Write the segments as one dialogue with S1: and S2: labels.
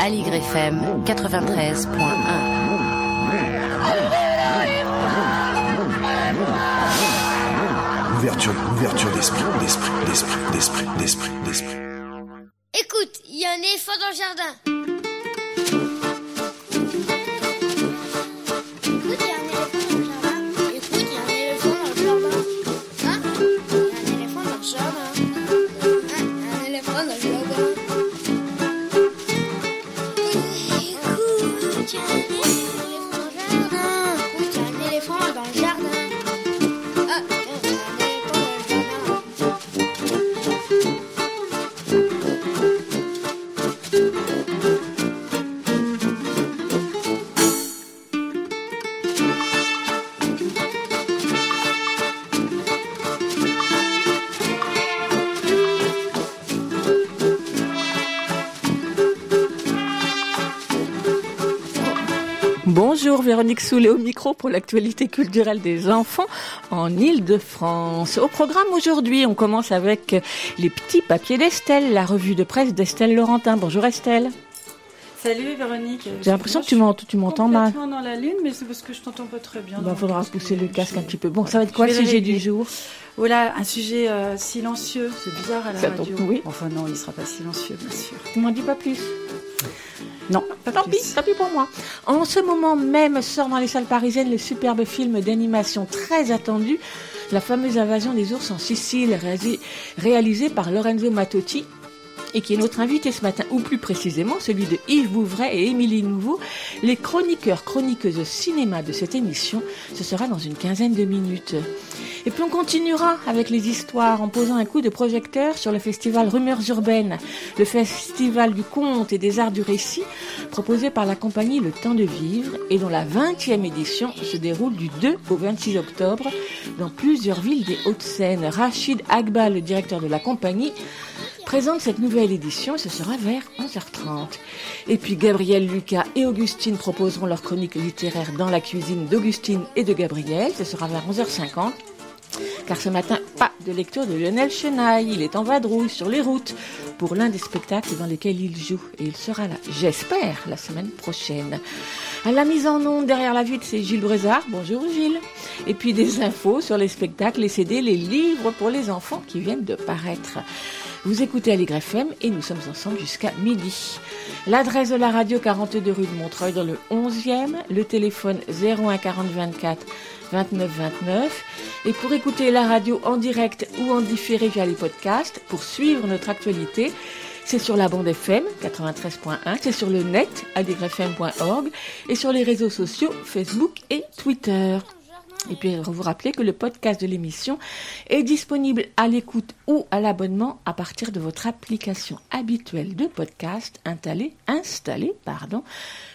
S1: Aligre FM 93.1
S2: Ouverture, ouverture d'esprit, d'esprit, d'esprit, d'esprit, d'esprit, d'esprit.
S3: Écoute, il y a un éléphant dans le jardin.
S4: Véronique Soulet au micro pour l'actualité culturelle des enfants en Ile-de-France. Au programme aujourd'hui, on commence avec les petits papiers d'Estelle, la revue de presse d'Estelle Laurentin. Bonjour Estelle.
S5: Salut Véronique.
S4: J'ai l'impression que tu m'entends, tu m'entends mal.
S5: dans la lune, mais c'est parce que je t'entends pas très bien.
S4: Il bah, faudra pousser le casque un petit peu. Bon, ça va être quoi le sujet du jour?
S5: Voilà, un sujet euh, silencieux. C'est bizarre à la radio.
S4: oui.
S5: Enfin non, il sera pas silencieux, bien sûr.
S4: Tu m'en dis pas plus.
S5: Non,
S4: tant pis, tant pis pour moi. En ce moment même sort dans les salles parisiennes le superbe film d'animation très attendu, La fameuse invasion des ours en Sicile, réalisé par Lorenzo Mattotti et qui est notre invité ce matin, ou plus précisément celui de Yves Bouvray et Émilie Nouveau, les chroniqueurs, chroniqueuses cinéma de cette émission. Ce sera dans une quinzaine de minutes. Et puis on continuera avec les histoires en posant un coup de projecteur sur le festival Rumeurs urbaines, le festival du conte et des arts du récit proposé par la compagnie Le Temps de Vivre et dont la 20e édition se déroule du 2 au 26 octobre dans plusieurs villes des Hauts-de-Seine. Rachid Agba, le directeur de la compagnie, présente cette nouvelle édition et ce sera vers 11h30. Et puis Gabriel Lucas et Augustine proposeront leur chronique littéraire dans la cuisine d'Augustine et de Gabriel. Ce sera vers 11h50. Car ce matin, pas de lecture de Lionel Chenaille. Il est en vadrouille sur les routes pour l'un des spectacles dans lesquels il joue. Et il sera là, j'espère, la semaine prochaine. À la mise en onde derrière la vitre, c'est Gilles Brézard. Bonjour Gilles. Et puis des infos sur les spectacles, les CD, les livres pour les enfants qui viennent de paraître. Vous écoutez Allegre FM et nous sommes ensemble jusqu'à midi. L'adresse de la radio 42 rue de Montreuil dans le 11e, le téléphone 01 40 24 29 29. Et pour écouter la radio en direct ou en différé via les podcasts, pour suivre notre actualité, c'est sur la bande FM 93.1, c'est sur le net allegrefm.org et sur les réseaux sociaux Facebook et Twitter. Et puis, vous rappeler que le podcast de l'émission est disponible à l'écoute ou à l'abonnement à partir de votre application habituelle de podcast installée,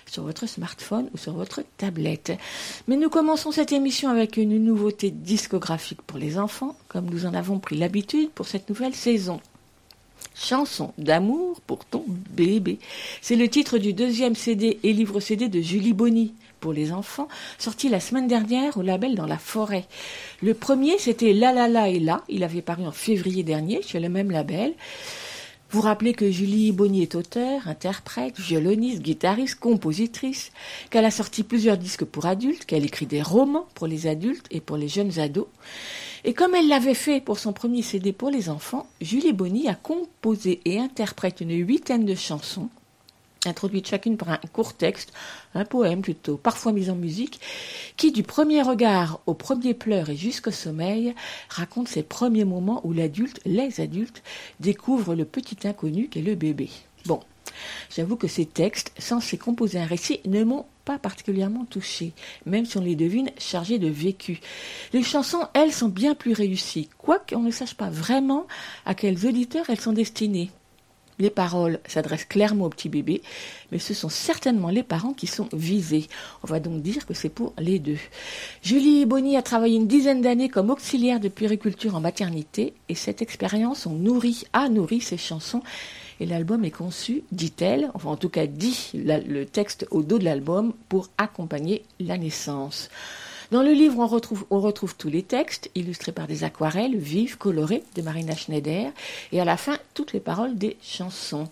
S4: sur votre smartphone ou sur votre tablette. Mais nous commençons cette émission avec une nouveauté discographique pour les enfants, comme nous en avons pris l'habitude pour cette nouvelle saison. Chanson d'amour pour ton bébé. C'est le titre du deuxième CD et livre CD de Julie Bonny pour les enfants, sorti la semaine dernière au label Dans la forêt. Le premier, c'était La La La et La. Il avait paru en février dernier chez le même label. Vous rappelez que Julie Bonny est auteure, interprète, violoniste, guitariste, compositrice, qu'elle a sorti plusieurs disques pour adultes, qu'elle écrit des romans pour les adultes et pour les jeunes ados. Et comme elle l'avait fait pour son premier CD pour les enfants, Julie Bonny a composé et interprète une huitaine de chansons introduite chacune par un court texte, un poème plutôt, parfois mis en musique, qui du premier regard au premier pleur et jusqu'au sommeil raconte ces premiers moments où l'adulte, les adultes, découvrent le petit inconnu qu'est le bébé. Bon, j'avoue que ces textes, censés composer un récit, ne m'ont pas particulièrement touché, même si on les devine chargés de vécu. Les chansons, elles, sont bien plus réussies, quoique on ne sache pas vraiment à quels auditeurs elles sont destinées. Les paroles s'adressent clairement au petit bébé, mais ce sont certainement les parents qui sont visés. On va donc dire que c'est pour les deux. Julie Bonny a travaillé une dizaine d'années comme auxiliaire de puériculture en maternité, et cette expérience ont nourri, a nourri ses chansons. Et l'album est conçu, dit-elle, enfin en tout cas dit le texte au dos de l'album, pour accompagner la naissance. Dans le livre, on retrouve, tous les textes, illustrés par des aquarelles vives, colorées, de Marina Schneider, et à la fin, toutes les paroles des chansons.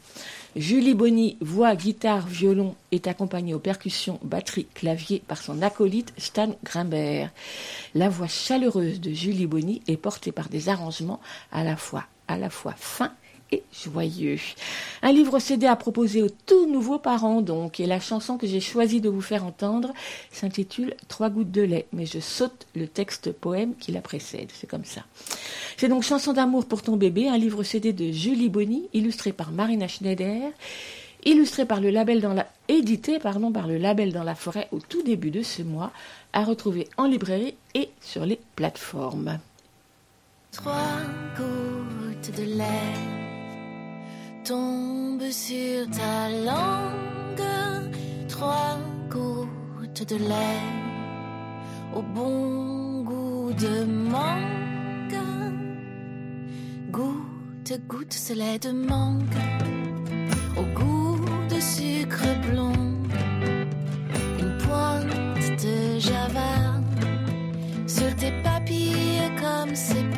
S4: Julie Bonny, voix, guitare, violon, est accompagnée aux percussions, batterie, clavier par son acolyte Stan Grimbert. La voix chaleureuse de Julie Bonny est portée par des arrangements à la fois, à la fois fins joyeux. Un livre CD à proposer aux tout nouveaux parents donc, et la chanson que j'ai choisi de vous faire entendre s'intitule Trois gouttes de lait, mais je saute le texte poème qui la précède, c'est comme ça. C'est donc Chanson d'amour pour ton bébé, un livre CD de Julie Bonny, illustré par Marina Schneider, illustré par le label dans la, édité pardon, par le label dans la forêt au tout début de ce mois, à retrouver en librairie et sur les plateformes.
S6: Trois gouttes de lait tombe sur ta langue trois gouttes de lait au bon goût de mangue. Goutte, goutte, ce lait de mangue au goût de sucre blond. Une pointe de java sur tes papilles comme c'est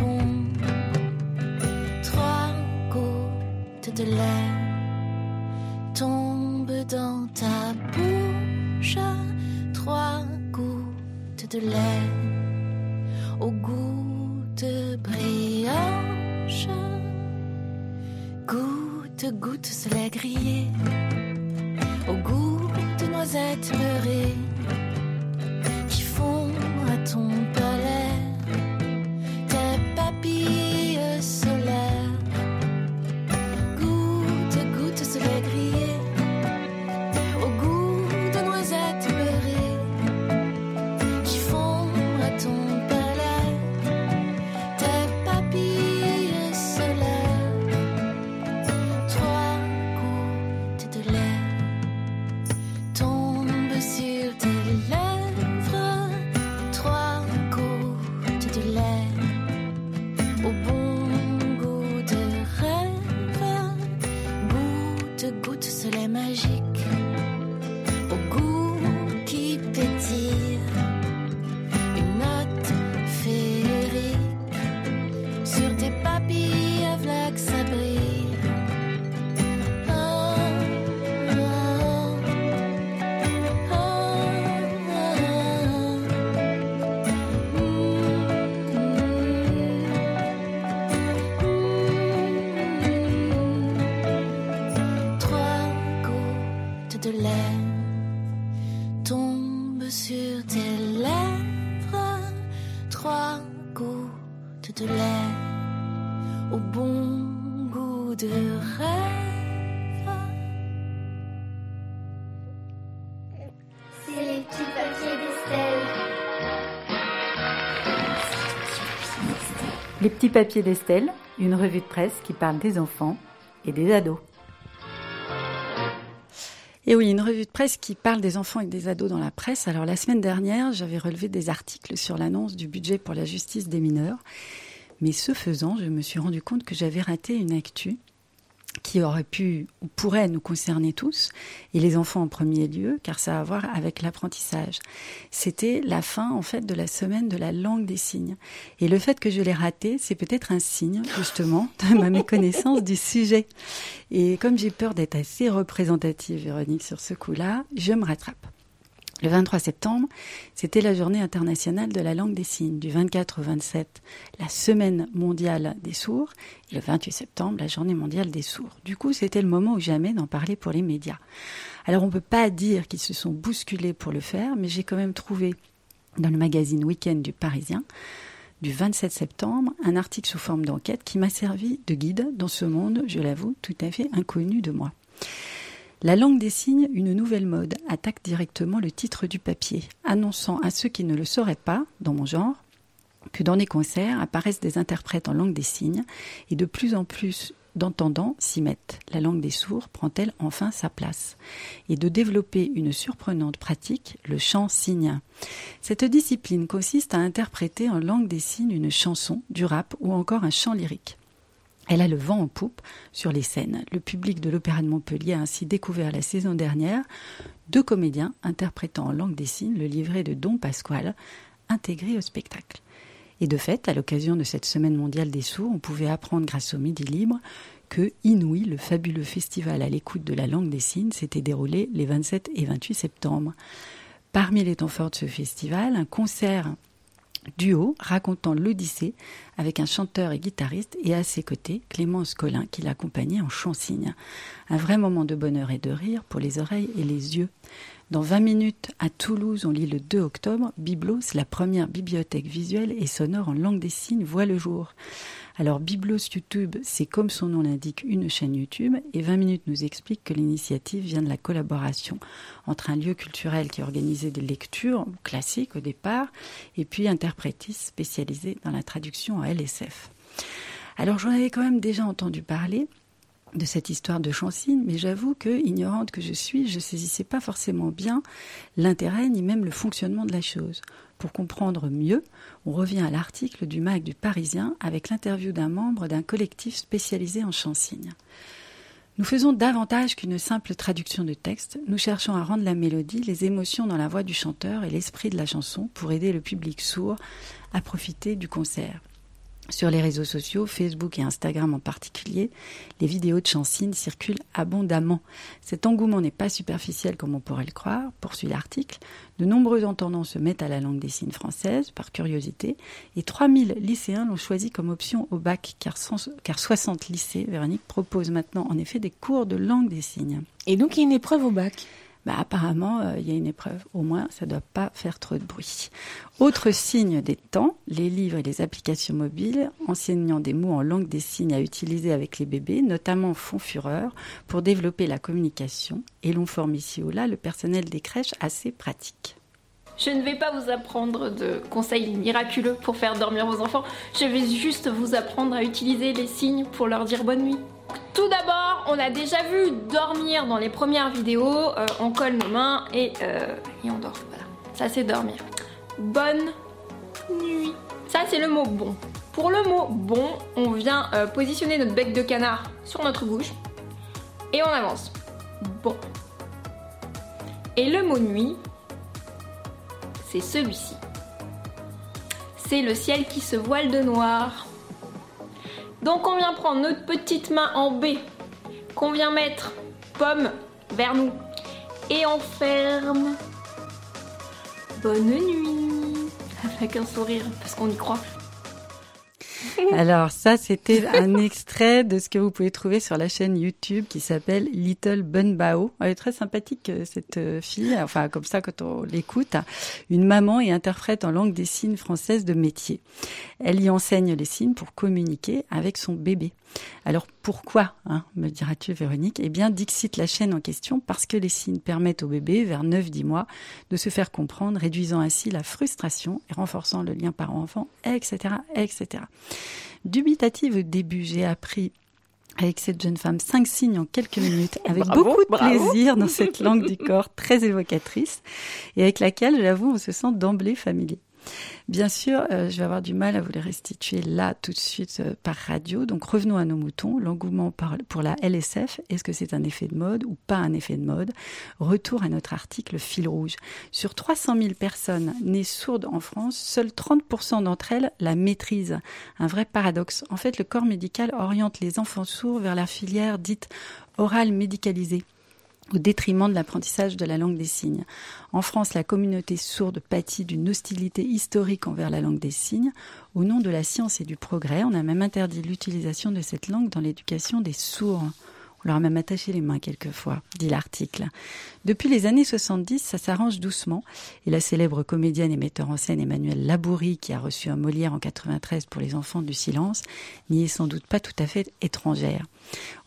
S6: de lait tombe dans ta bouche. Trois gouttes de lait au goût de brioche. Goutte, goutte, ce lait grillé au goût de noisettes beurrées qui font à ton
S7: Les petits papiers d'Estelle, une revue de presse qui parle des enfants et des ados. Et oui, une revue de presse qui parle des enfants et des ados dans la presse. Alors la semaine dernière, j'avais relevé des articles sur l'annonce du budget pour la justice des mineurs. Mais ce faisant, je me suis rendu compte que j'avais raté une actu qui aurait pu ou pourrait nous concerner tous, et les enfants en premier lieu, car ça a à voir avec l'apprentissage. C'était la fin, en fait, de la semaine de la langue des signes. Et le fait que je l'ai raté, c'est peut-être un signe, justement, de ma méconnaissance du sujet. Et comme j'ai peur d'être assez représentative, Véronique, sur ce coup-là, je me rattrape. Le 23 septembre, c'était la journée internationale de la langue des signes. Du 24 au 27, la semaine mondiale des sourds. Et le 28 septembre, la journée mondiale des sourds. Du coup, c'était le moment ou jamais d'en parler pour les médias. Alors, on ne peut pas dire qu'ils se sont bousculés pour le faire, mais j'ai quand même trouvé dans le magazine Week-end du Parisien du 27 septembre un article sous forme d'enquête qui m'a servi de guide dans ce monde, je l'avoue, tout à fait inconnu de moi. La langue des signes, une nouvelle mode, attaque directement le titre du papier, annonçant à ceux qui ne le sauraient pas, dans mon genre, que dans les concerts apparaissent des interprètes en langue des signes et de plus en plus d'entendants s'y mettent. La langue des sourds prend-elle enfin sa place Et de développer une surprenante pratique, le chant signe. Cette discipline consiste à interpréter en langue des signes une chanson, du rap ou encore un chant lyrique. Elle a le vent en poupe sur les scènes. Le public de l'Opéra de Montpellier a ainsi découvert la saison dernière deux comédiens interprétant en langue des signes le livret de Don Pasquale, intégrée au spectacle. Et de fait, à l'occasion de cette semaine mondiale des sourds, on pouvait apprendre grâce au Midi Libre que Inouï, le fabuleux festival à l'écoute de la langue des signes, s'était déroulé les 27 et 28 septembre. Parmi les temps forts de ce festival, un concert duo racontant l'Odyssée avec un chanteur et guitariste et à ses côtés Clémence Collin qui l'accompagnait en chant-cygne. Un vrai moment de bonheur et de rire pour les oreilles et les yeux. Dans 20 minutes, à Toulouse, on lit le 2 octobre, Biblos, la première bibliothèque visuelle et sonore en langue des signes, voit le jour. Alors Biblos YouTube, c'est comme son nom l'indique une chaîne YouTube et 20 minutes nous explique que l'initiative vient de la collaboration entre un lieu culturel qui organisait des lectures classiques au départ et puis interprétiste spécialisé dans la traduction en LSF. Alors j'en avais quand même déjà entendu parler, de cette histoire de Chancine, mais j'avoue que, ignorante que je suis, je saisissais pas forcément bien l'intérêt ni même le fonctionnement de la chose. Pour comprendre mieux, on revient à l'article du MAC du Parisien avec l'interview d'un membre d'un collectif spécialisé en chansigne. Nous faisons davantage qu'une simple traduction de texte, nous cherchons à rendre la mélodie, les émotions dans la voix du chanteur et l'esprit de la chanson pour aider le public sourd à profiter du concert. Sur les réseaux sociaux, Facebook et Instagram en particulier, les vidéos de Chansine circulent abondamment. Cet engouement n'est pas superficiel comme on pourrait le croire, poursuit l'article. De nombreux entendants se mettent à la langue des signes française par curiosité et 3000 lycéens l'ont choisi comme option au bac car, car 60 lycées, Véronique, proposent maintenant en effet des cours de langue des signes.
S4: Et donc il y a une épreuve au bac?
S7: Bah, apparemment, euh, il y a une épreuve. Au moins, ça ne doit pas faire trop de bruit. Autre signe des temps, les livres et les applications mobiles enseignant des mots en langue des signes à utiliser avec les bébés, notamment font fureur pour développer la communication. Et l'on forme ici ou là le personnel des crèches assez pratique.
S8: Je ne vais pas vous apprendre de conseils miraculeux pour faire dormir vos enfants. Je vais juste vous apprendre à utiliser les signes pour leur dire bonne nuit. Tout d'abord, on a déjà vu dormir dans les premières vidéos. Euh, on colle nos mains et, euh, et on dort. Voilà, ça c'est dormir. Bonne nuit. Ça c'est le mot bon. Pour le mot bon, on vient euh, positionner notre bec de canard sur notre bouche et on avance. Bon. Et le mot nuit, c'est celui-ci. C'est le ciel qui se voile de noir. Donc on vient prendre notre petite main en B, qu'on vient mettre pomme vers nous, et on ferme. Bonne nuit, avec un sourire, parce qu'on y croit.
S7: Alors ça, c'était un extrait de ce que vous pouvez trouver sur la chaîne YouTube qui s'appelle Little Bun Bao. Elle est très sympathique euh, cette euh, fille, enfin comme ça quand on l'écoute. Une maman et interprète en langue des signes française de métier. Elle y enseigne les signes pour communiquer avec son bébé. Alors pourquoi, hein, me diras-tu Véronique? Eh bien, Dixit la chaîne en question parce que les signes permettent au bébé, vers 9-10 mois, de se faire comprendre, réduisant ainsi la frustration et renforçant le lien parent-enfant, etc., etc. Dubitative au début, j'ai appris avec cette jeune femme cinq signes en quelques minutes, avec beaucoup de plaisir dans cette langue du corps très évocatrice et avec laquelle, j'avoue, on se sent d'emblée familier. Bien sûr, euh, je vais avoir du mal à vous les restituer là tout de suite euh, par radio. Donc revenons à nos moutons. L'engouement pour la LSF, est-ce que c'est un effet de mode ou pas un effet de mode? Retour à notre article fil rouge. Sur 300 000 personnes nées sourdes en France, seuls 30% d'entre elles la maîtrisent. Un vrai paradoxe. En fait, le corps médical oriente les enfants sourds vers la filière dite orale médicalisée au détriment de l'apprentissage de la langue des signes. En France, la communauté sourde pâtit d'une hostilité historique envers la langue des signes. Au nom de la science et du progrès, on a même interdit l'utilisation de cette langue dans l'éducation des sourds. On leur a même attaché les mains quelquefois, dit l'article. Depuis les années 70, ça s'arrange doucement, et la célèbre comédienne et metteur en scène Emmanuelle Labourie, qui a reçu un Molière en 93 pour Les Enfants du Silence, n'y est sans doute pas tout à fait étrangère.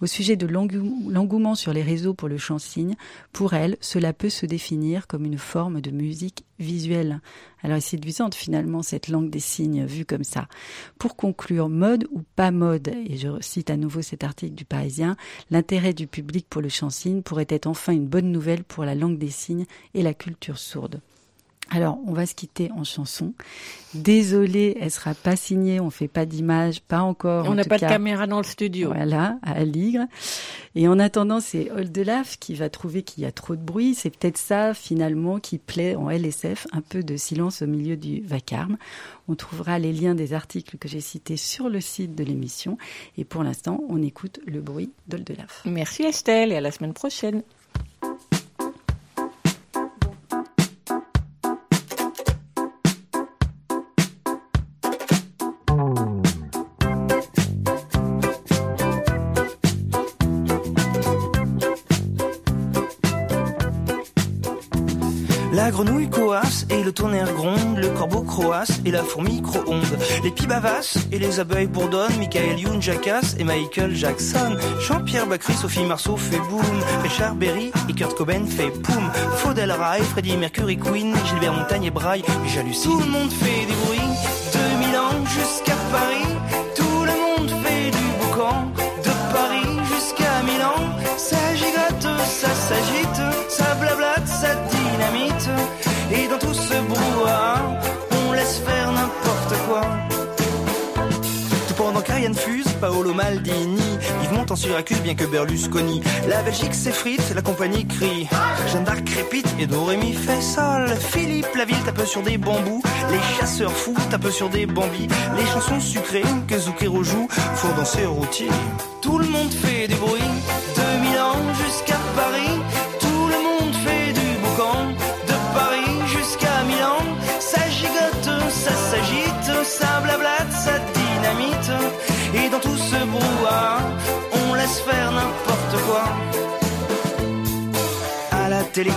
S7: Au sujet de l'engouement sur les réseaux pour le chant-cygne, pour elle, cela peut se définir comme une forme de musique visuelle. Alors, est séduisante finalement cette langue des signes vue comme ça. Pour conclure, mode ou pas mode, et je cite à nouveau cet article du Parisien, l'intérêt du public pour le chant-cygne pourrait être enfin une bonne nouvelle pour la langue des signes et la culture sourde. Alors, on va se quitter en chanson. Désolée, elle sera pas signée, on fait pas d'image, pas encore.
S4: On n'a pas de caméra dans le studio.
S7: Voilà, à Aligre. Et en attendant, c'est Oldelaf qui va trouver qu'il y a trop de bruit. C'est peut-être ça, finalement, qui plaît en LSF, un peu de silence au milieu du vacarme. On trouvera les liens des articles que j'ai cités sur le site de l'émission. Et pour l'instant, on écoute le bruit d'Oldelaf.
S4: Merci Estelle et à la semaine prochaine.
S9: La grenouille coasse et le tonnerre gronde, le corbeau croasse et la fourmi micro-onde. Les pibavas et les abeilles bourdonnent, Michael Youn jacasse et Michael Jackson. Jean-Pierre Bacry, Sophie Marceau fait boom, Richard Berry et Kurt Cobain fait poum. Faudel Rai, Freddie Mercury Queen, Gilbert Montagne et Braille, j'hallucine. Tout le monde fait des bruits, 2000 ans jusqu'à Paris. Maldini, Yves en Syracuse bien que Berlusconi. La Belgique s'effrite, la compagnie crie. Jeanne d'Arc crépite et Dorémy fait sol. Philippe Laville tape sur des bambous. Les chasseurs fous tapent sur des bambis. Les chansons sucrées que Zucchero joue, faut danser routier. Tout le monde fait du bruit,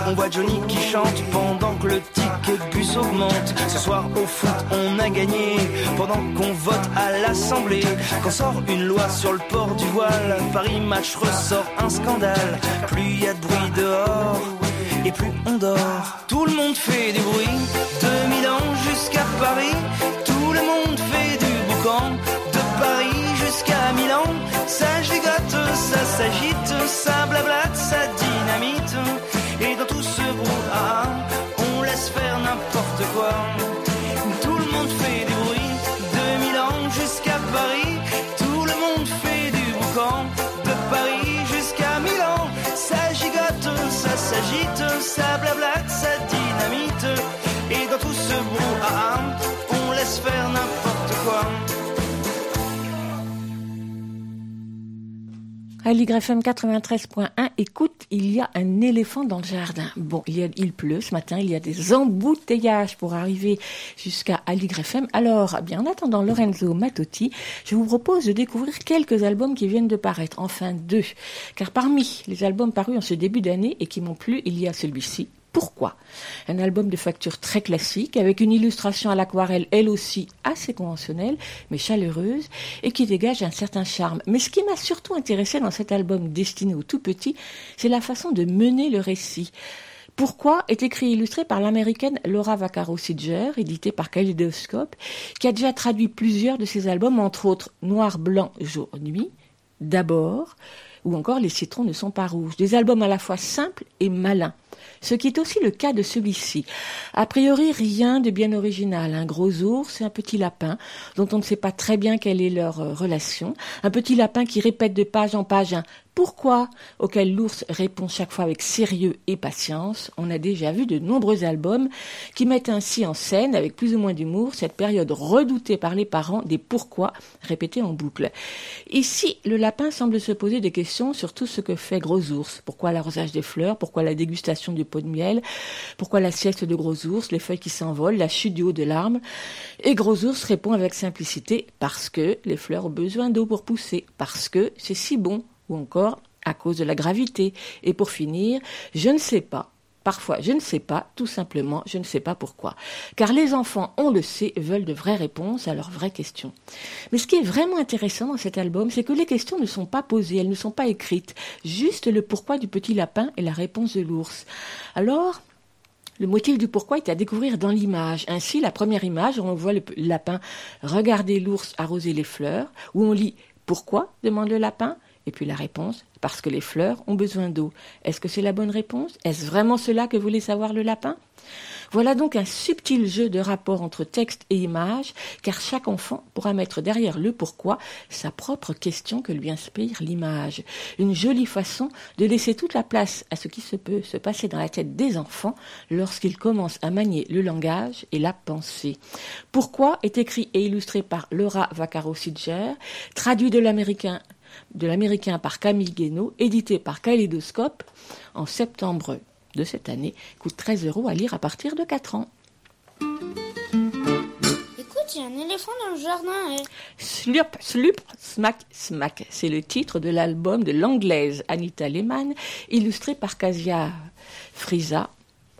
S9: on voit Johnny qui chante pendant que le ticket de bus augmente. Ce soir, au foot, on a gagné pendant qu'on vote à l'Assemblée. Quand sort une loi sur le port du voile, Paris Match ressort un scandale. Plus y a de bruit dehors, et plus on dort. Tout le monde fait du bruit, de Milan jusqu'à Paris. Tout le monde fait du boucan, de Paris jusqu'à Milan. Ça gigote, ça s'agite, ça blablate, ça dynamite. S'agite,
S4: À l'YFM 93.1, écoute, il y a un éléphant dans le jardin. Bon, il, pleut ce matin, il y a des embouteillages pour arriver jusqu'à l'YFM. Alors, bien, en attendant Lorenzo Matotti, je vous propose de découvrir quelques albums qui viennent de paraître, enfin deux. Car parmi les albums parus en ce début d'année et qui m'ont plu, il y a celui-ci, pourquoi Un album de facture très classique, avec une illustration à l'aquarelle, elle aussi assez conventionnelle, mais chaleureuse, et qui dégage un certain charme. Mais ce qui m'a surtout intéressé dans cet album destiné aux tout petits, c'est la façon de mener le récit. Pourquoi est écrit et illustré par l'américaine Laura Vaccaro Sidger, édité par Kaleidoscope, qui a déjà traduit plusieurs de ses albums, entre autres Noir, Blanc, Jour, Nuit, D'abord, ou encore Les citrons ne sont pas rouges. Des albums à la fois simples et malins. Ce qui est aussi le cas de celui-ci. A priori, rien de bien original. Un gros ours et un petit lapin, dont on ne sait pas très bien quelle est leur euh, relation. Un petit lapin qui répète de page en page un pourquoi auquel l'ours répond chaque fois avec sérieux et patience. On a déjà vu de nombreux albums qui mettent ainsi en scène, avec plus ou moins d'humour, cette période redoutée par les parents des pourquoi répétés en boucle. Ici, le lapin semble se poser des questions sur tout ce que fait Gros Ours. Pourquoi l'arrosage des fleurs? Pourquoi la dégustation du pot de miel? Pourquoi la sieste de Gros Ours? Les feuilles qui s'envolent? La chute du haut de l'arbre? Et Gros Ours répond avec simplicité parce que les fleurs ont besoin d'eau pour pousser, parce que c'est si bon ou encore à cause de la gravité. Et pour finir, je ne sais pas. Parfois, je ne sais pas, tout simplement, je ne sais pas pourquoi. Car les enfants, on le sait, veulent de vraies réponses à leurs vraies questions. Mais ce qui est vraiment intéressant dans cet album, c'est que les questions ne sont pas posées, elles ne sont pas écrites. Juste le pourquoi du petit lapin et la réponse de l'ours. Alors, le motif du pourquoi est à découvrir dans l'image. Ainsi, la première image, on voit le lapin regarder l'ours arroser les fleurs, où on lit pourquoi? demande le lapin Et puis la réponse, parce que les fleurs ont besoin d'eau. Est-ce que c'est la bonne réponse? Est-ce vraiment cela que voulait savoir le lapin? Voilà donc un subtil jeu de rapport entre texte et image, car chaque enfant pourra mettre derrière le pourquoi sa propre question que lui inspire l'image. Une jolie façon de laisser toute la place à ce qui se peut se passer dans la tête des enfants lorsqu'ils commencent à manier le langage et la pensée. Pourquoi est écrit et illustré par Laura Vaccaro-Sidger, traduit de l'américain de l'américain par Camille Guénaud, édité par Kaleidoscope en septembre de cette année coûte 13 euros à lire à partir de 4 ans.
S3: Écoute, il y a un éléphant dans le jardin. Et...
S4: Slurp, slurp, smack, smack. C'est le titre de l'album de l'anglaise Anita Lehmann, illustré par Casia Frisa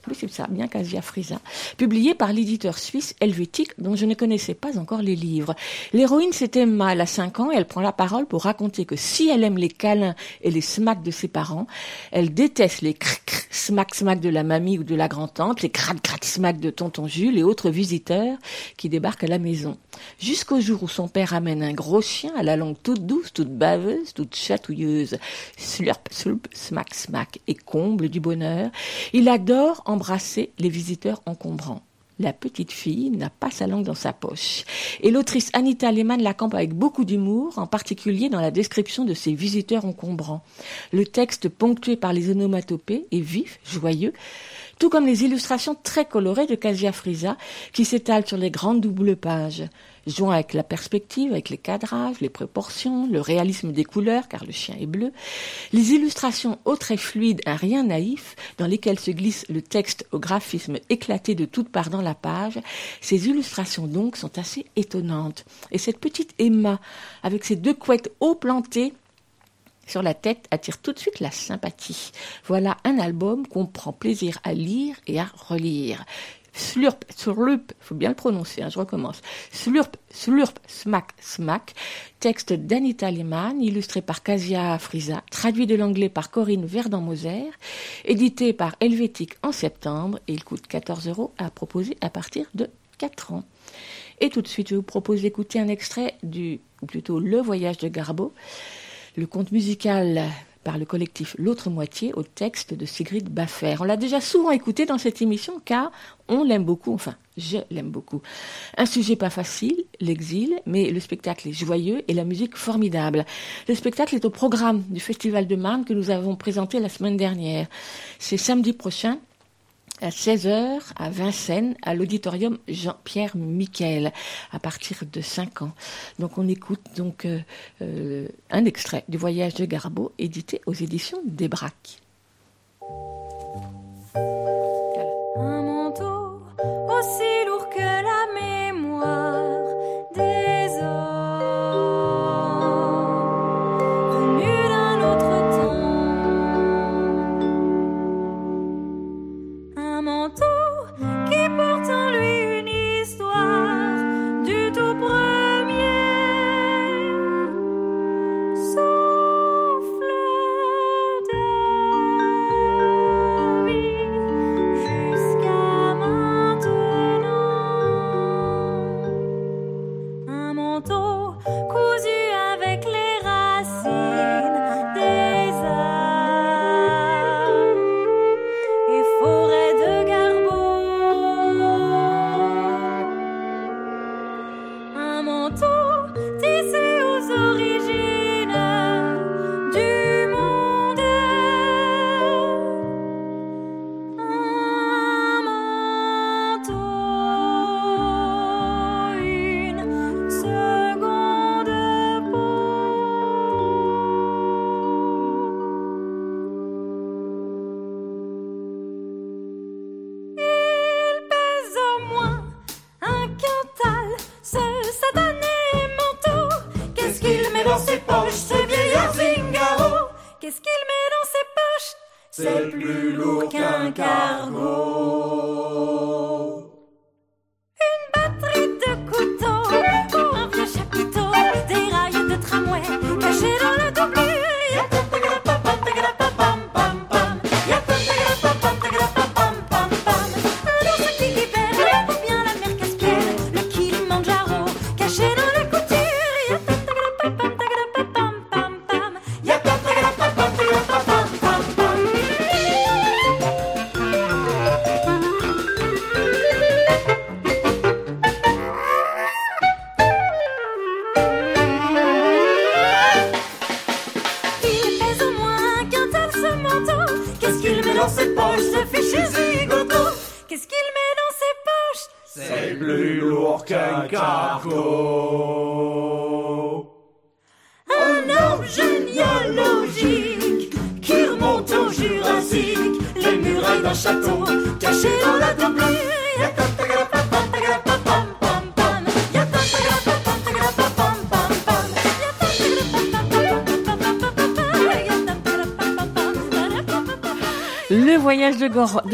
S4: oui, c'est ça, bien Casia Frisa, publié par l'éditeur suisse Helvétique, dont je ne connaissais pas encore les livres. L'héroïne, c'est Emma, elle a 5 ans, et elle prend la parole pour raconter que si elle aime les câlins et les smacks de ses parents, elle déteste les cric smack smack de la mamie ou de la grand-tante, les crac crac smack de tonton Jules et autres visiteurs qui débarquent à la maison. Jusqu'au jour où son père amène un gros chien à la langue toute douce, toute baveuse, toute chatouilleuse. Slurp, slurp, smack, smack, et comble du bonheur. Il adore embrasser les visiteurs encombrants. La petite fille n'a pas sa langue dans sa poche. Et l'autrice Anita Lehmann la campe avec beaucoup d'humour, en particulier dans la description de ses visiteurs encombrants. Le texte, ponctué par les onomatopées, est vif, joyeux, tout comme les illustrations très colorées de Casia Frisa, qui s'étalent sur les grandes doubles pages jouant avec la perspective, avec les cadrages, les proportions, le réalisme des couleurs, car le chien est bleu, les illustrations autres et fluides, un rien naïf, dans lesquelles se glisse le texte au graphisme éclaté de toutes parts dans la page, ces illustrations donc sont assez étonnantes. Et cette petite Emma, avec ses deux couettes haut plantées, sur la tête attire tout de suite la sympathie. Voilà un album qu'on prend plaisir à lire et à relire. Slurp, slurp, faut bien le prononcer, hein, je recommence. Slurp, slurp, smack, smack. Texte d'Anita Lehmann, illustré par Casia Frisa, traduit de l'anglais par Corinne Verdun-Moser, édité par Helvétique en septembre, et il coûte 14 euros à proposer à partir de 4 ans. Et tout de suite, je vous propose d'écouter un extrait du, ou plutôt Le Voyage de Garbo, le conte musical par le collectif L'autre moitié au texte de Sigrid Baffer. On l'a déjà souvent écouté dans cette émission car on l'aime beaucoup, enfin je l'aime beaucoup. Un sujet pas facile, l'exil, mais le spectacle est joyeux et la musique formidable. Le spectacle est au programme du Festival de Marne que nous avons présenté la semaine dernière. C'est samedi prochain à 16h à Vincennes, à l'auditorium Jean-Pierre Miquel, à partir de 5 ans. Donc on écoute donc euh, euh, un extrait du voyage de Garbeau, édité aux éditions des Braques.
S10: Aussi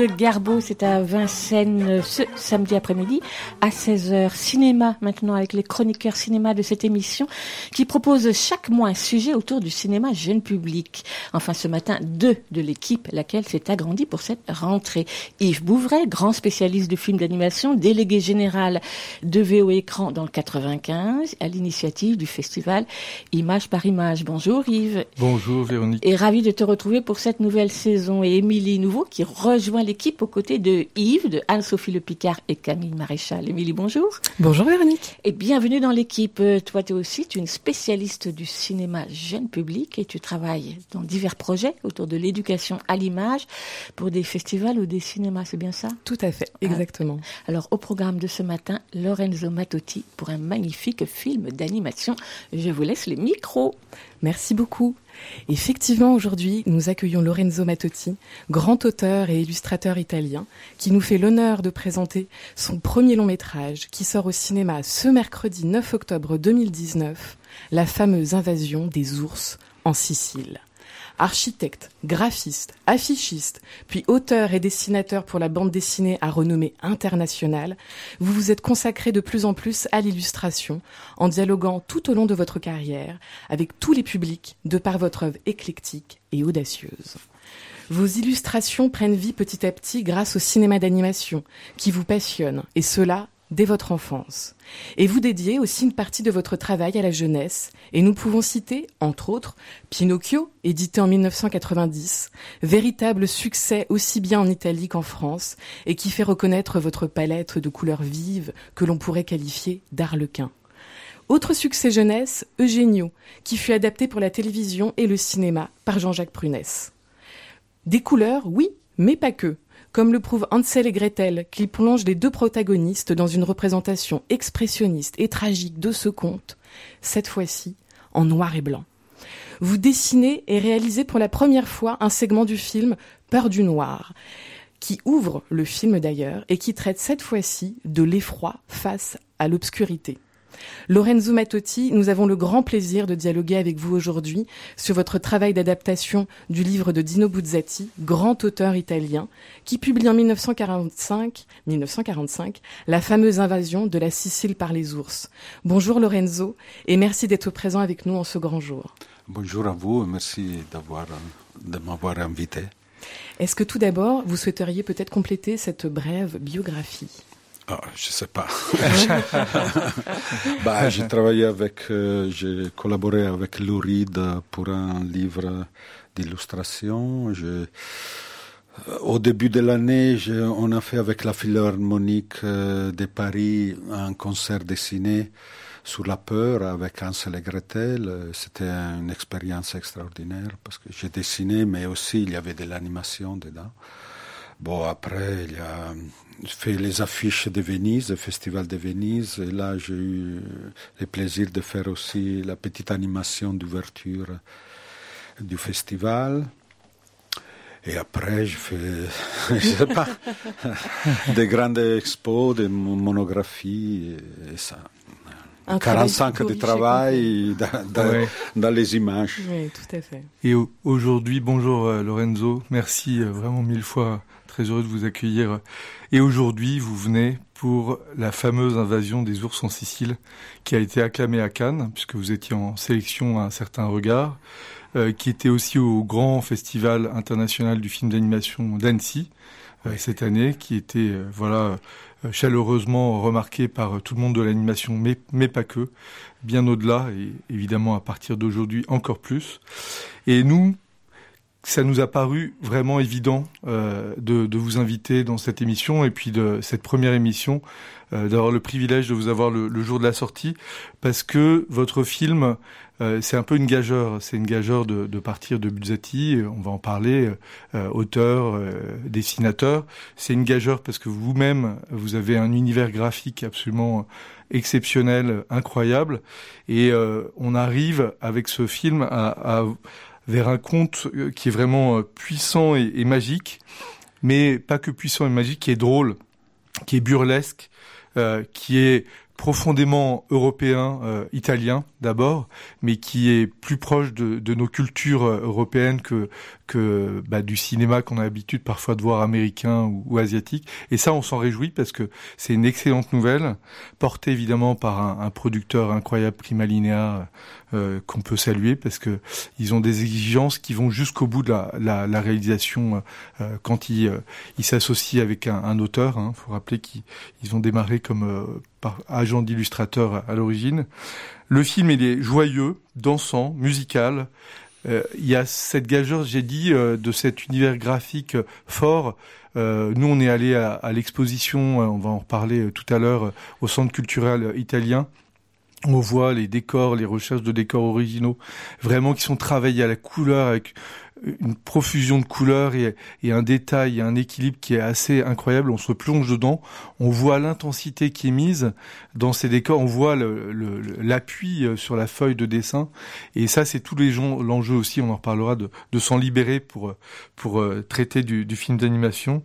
S10: Garbeau, c'est
S4: à Vincennes ce samedi après-midi à 16h. Cinéma maintenant avec les chroniqueurs cinéma de cette émission qui proposent chaque mois un sujet autour du cinéma jeune public. Enfin ce matin, deux de l'équipe, laquelle s'est agrandie pour cette rentrée. Yves Bouvray, grand spécialiste de films d'animation, délégué général de VO Écran dans le 95 à l'initiative du festival Image par Image. Bonjour Yves.
S11: Bonjour Véronique.
S4: Et ravi de te retrouver pour cette nouvelle saison. Et Émilie Nouveau qui rejoint l'équipe aux côtés de Yves, de Anne-Sophie Le Picard et Camille Maréchal. Émilie, bonjour.
S12: Bonjour Véronique.
S4: Et bienvenue dans l'équipe. Euh, Toi, tu aussi, tu es une spécialiste du cinéma jeune public et tu travailles dans divers projets autour de l'éducation à l'image pour des festivals ou des cinémas, c'est bien ça?
S12: Tout à fait, exactement.
S4: Alors, au programme de ce matin, Lorenzo Mattotti pour un magnifique film d'animation. Je vous laisse les micros.
S12: Merci beaucoup. Effectivement, aujourd'hui, nous accueillons Lorenzo Mattotti, grand auteur et illustrateur italien, qui nous fait l'honneur de présenter son premier long métrage qui sort au cinéma ce mercredi 9 octobre 2019, La fameuse invasion des ours en Sicile. Architecte, graphiste, affichiste, puis auteur et dessinateur pour la bande dessinée à renommée internationale, vous vous êtes consacré de plus en plus à l'illustration, en dialoguant tout au long de votre carrière avec tous les publics de par votre œuvre éclectique et audacieuse. Vos illustrations prennent vie petit à petit grâce au cinéma d'animation, qui vous passionne, et cela dès votre enfance. Et vous dédiez aussi une partie de votre travail à la jeunesse, et nous pouvons citer, entre autres, Pinocchio, édité en 1990, véritable succès aussi bien en Italie qu'en France, et qui fait reconnaître votre palette de couleurs vives que l'on pourrait qualifier d'arlequin. Autre succès jeunesse, Eugenio, qui fut adapté pour la télévision et le cinéma par Jean-Jacques Prunès. Des couleurs, oui, mais pas que comme le prouve Hansel et Gretel, qui plonge les deux protagonistes dans une représentation expressionniste et tragique de ce conte, cette fois-ci en noir et blanc. Vous dessinez et réalisez pour la première fois un segment du film Peur du noir, qui ouvre le film d'ailleurs et qui traite cette fois-ci de l'effroi face à l'obscurité. Lorenzo Mattotti, nous avons le grand plaisir de dialoguer avec vous aujourd'hui sur votre travail d'adaptation du livre de Dino Buzzati, grand auteur italien, qui publie en 1945, 1945 la fameuse invasion de la Sicile par les ours. Bonjour Lorenzo et merci d'être présent avec nous en ce grand jour.
S13: Bonjour à vous et merci d'avoir, de m'avoir invité.
S12: Est-ce que tout d'abord, vous souhaiteriez peut-être compléter cette brève biographie?
S13: Ah, je sais pas. bah, j'ai travaillé avec, euh, j'ai collaboré avec Lou Reed pour un livre d'illustration. Je, au début de l'année, on a fait avec la Philharmonique de Paris un concert dessiné sur la peur avec Hansel et Gretel. C'était une expérience extraordinaire parce que j'ai dessiné, mais aussi il y avait de l'animation dedans. Bon, après, il y a fait les affiches de Venise, le Festival de Venise, et là j'ai eu le plaisir de faire aussi la petite animation d'ouverture du festival. Et après, je fais, je sais pas, des grandes expos, des monographies, et ça.
S12: Un
S13: 45 ans de travail dans, dans,
S11: Ouais.
S13: dans, les images.
S12: Oui, tout à fait.
S11: Et au- aujourd'hui, bonjour euh, Lorenzo, merci euh, vraiment mille fois, très heureux de vous accueillir. Et aujourd'hui, vous venez pour la fameuse invasion des ours en Sicile, qui a été acclamée à Cannes, puisque vous étiez en sélection à un certain regard, euh, qui était aussi au grand festival international du film d'animation d'Annecy euh, cette année, qui était euh, voilà chaleureusement remarqué par tout le monde de l'animation, mais, mais pas que, bien au-delà, et évidemment à partir d'aujourd'hui encore plus. Et nous, ça nous a paru vraiment évident euh, de, de vous inviter dans cette émission et puis de cette première émission, euh, d'avoir le privilège de vous avoir le, le jour de la sortie, parce que votre film, euh, c'est un peu une gageure, c'est une gageure de, de partir de Buzzati, on va en parler, euh, auteur, euh, dessinateur, c'est une gageure parce que vous-même, vous avez un univers graphique absolument exceptionnel, incroyable. Et on arrive avec ce film à, vers un conte qui est vraiment puissant et, magique, mais pas que puissant et magique, qui est drôle, qui est burlesque, qui est profondément européen, euh, italien d'abord, mais qui est plus proche de, de nos cultures euh, européennes que que bah, du cinéma qu'on a l'habitude parfois de voir américain ou, ou asiatique. Et ça, on s'en réjouit parce que c'est une excellente nouvelle, portée évidemment par un, un producteur incroyable, Prima Linea, euh, qu'on peut saluer parce que ils ont des exigences qui vont jusqu'au bout de la, réalisation euh, quand ils s'associent avec un, auteur. Il hein. faut rappeler qu'ils ont démarré comme par agent d'illustrateur à l'origine. Le film il est joyeux, dansant, musical. Euh, il y a cette gageure, j'ai dit, euh, de cet univers graphique fort. Euh, nous, on est allé à, à l'exposition, on va en reparler tout à l'heure, au Centre culturel italien. On voit les décors, les recherches de décors originaux, vraiment qui sont travaillés à la couleur avec une profusion de couleurs et, et, un détail un équilibre qui est assez incroyable. On se plonge dedans, on voit l'intensité qui est mise dans ces décors, on voit l'appui le, sur la feuille de dessin. Et ça, c'est tous les gens l'enjeu aussi. On en reparlera de, de s'en libérer pour pour euh, traiter du, du film d'animation.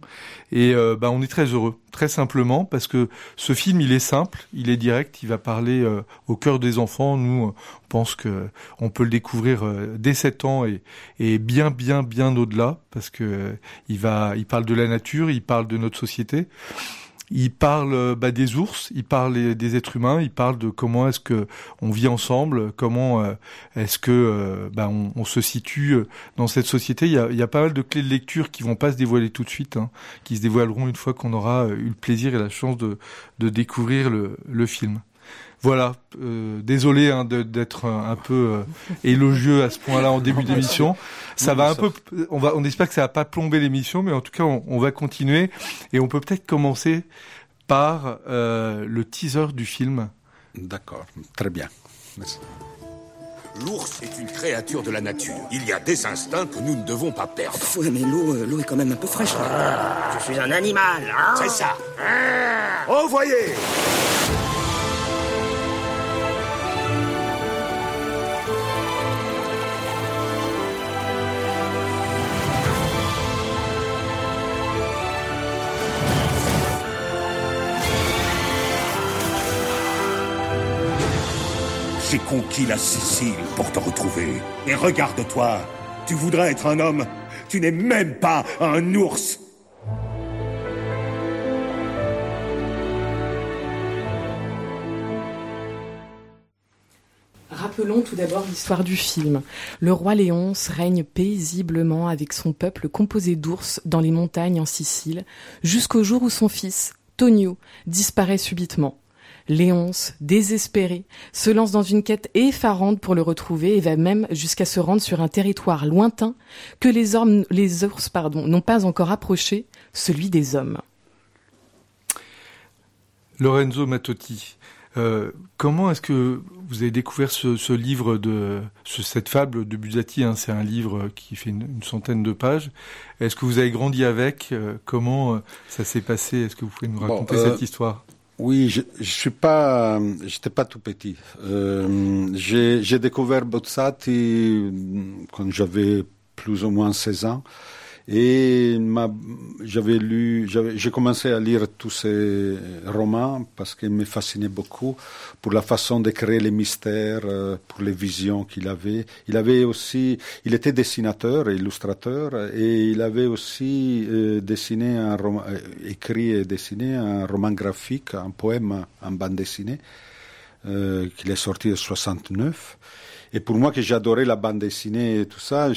S11: Et euh, bah, on est très heureux, très simplement, parce que ce film, il est simple, il est direct, il va parler euh, au cœur des enfants. Nous, on pense que on peut le découvrir euh, dès 7 ans et, et bien, bien, bien au-delà, parce que euh, il va, il parle de la nature, il parle de notre société. Il parle euh, bah, des ours, il parle des êtres humains, il parle de comment est-ce que on vit ensemble, comment euh, est-ce que bah, on, se situe dans cette société. Il y, a, pas mal de clés de lecture qui vont pas se dévoiler tout de suite, hein, qui se dévoileront une fois qu'on aura eu le plaisir et la chance de, découvrir le film. Voilà, euh, désolé hein, d'être un peu euh, élogieux à ce point-là en début d'émission. Ça va un peu, on va, on espère que ça va pas plomber l'émission, mais en tout cas, on, on va continuer et on peut peut-être commencer par euh, le teaser du film.
S13: D'accord, très bien. Merci.
S14: L'ours est une créature de la nature. Il y a des instincts que nous ne devons pas perdre.
S15: Oui, mais l'eau, euh, l'eau est quand même un peu fraîche.
S14: Ah, je suis un animal. Hein C'est ça. Ah. Oh, voyez J'ai conquis la Sicile pour te retrouver. Et regarde-toi, tu voudrais être un homme, tu n'es même pas un ours.
S12: Rappelons tout d'abord l'histoire du film. Le roi Léonce règne paisiblement avec son peuple composé d'ours dans les montagnes en Sicile, jusqu'au jour où son fils, Tonio, disparaît subitement. Léonce, désespéré, se lance dans une quête effarante pour le retrouver et va même jusqu'à se rendre sur un territoire lointain que les, ormes, les ours pardon, n'ont pas encore approché, celui des hommes.
S11: Lorenzo Mattotti, euh, comment est-ce que vous avez découvert ce, ce livre de ce, cette fable de Buzzati hein, C'est un livre qui fait une, une centaine de pages. Est-ce que vous avez grandi avec euh, Comment euh, ça s'est passé? Est-ce que vous pouvez nous raconter bon, cette histoire?
S13: Oui, je, je suis pas, j'étais pas tout petit. Euh, j'ai découvert Bozzati quand j'avais plus ou moins 16 ans. Et j'avais lu, j'ai commencé à lire tous ces romans parce qu'ils me fascinaient beaucoup pour la façon de créer les mystères, pour les visions qu'il avait. Il avait aussi, il était dessinateur et illustrateur et il avait aussi euh, dessiné un roman, écrit et dessiné un roman graphique, un poème en bande dessinée euh, qu'il est sorti en 69. Et pour moi, que j'adorais la bande dessinée et tout ça,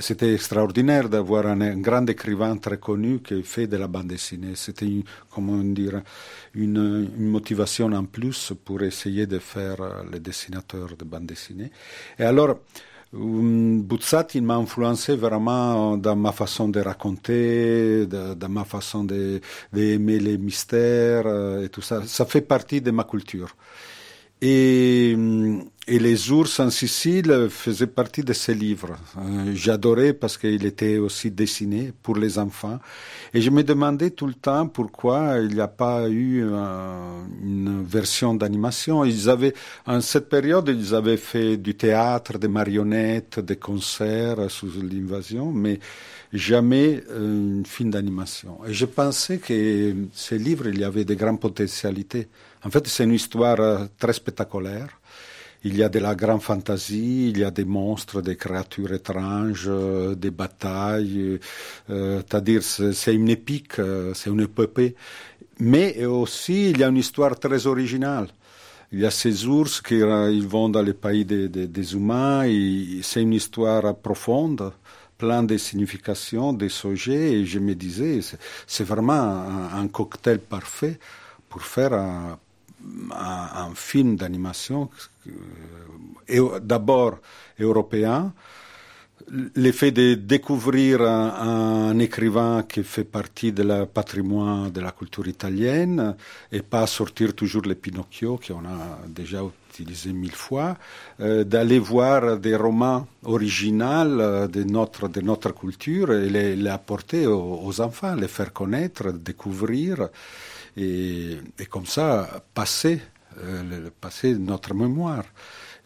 S13: c'était extraordinaire d'avoir un, grand écrivain très connu qui fait de la bande dessinée. C'était, comment dire, une, motivation en plus pour essayer de faire les dessinateurs de bande dessinée. Et alors, um, Buzzati m'a influencé vraiment dans ma façon de raconter, de, dans ma façon d'aimer de, les mystères et tout ça. Ça fait partie de ma culture. Et et les ours en Sicile faisaient partie de ces livres. Euh, J'adorais parce qu'il était aussi dessiné pour les enfants. Et je me demandais tout le temps pourquoi il n'y a pas eu euh, une version d'animation. Ils avaient, en cette période, ils avaient fait du théâtre, des marionnettes, des concerts sous l'invasion, mais jamais euh, une film d'animation. Et je pensais que ces livres, il y avait de grandes potentialités. En fait, c'est une histoire euh, très spectaculaire. Il y a de la grande fantaisie, il y a des monstres, des créatures étranges, euh, des batailles. Euh, C'est-à-dire, c'est une épique, c'est une épopée. Mais aussi, il y a une histoire très originale. Il y a ces ours qui vont dans les pays des, humains. C'est une histoire profonde plein de significations, des sujets, et je me disais, c'est vraiment un, un, cocktail parfait pour faire un, un, un film d'animation, euh, d'abord européen, l'effet de découvrir un, écrivain qui fait partie de la patrimoine de la culture italienne et pas sortir toujours les Pinocchio qu'on a déjà utilisé mille fois, euh, d'aller voir des romans originaux euh, de notre, de notre culture et les, apporter aux, enfants, les faire connaître, découvrir et, comme ça passer, euh, passer notre mémoire.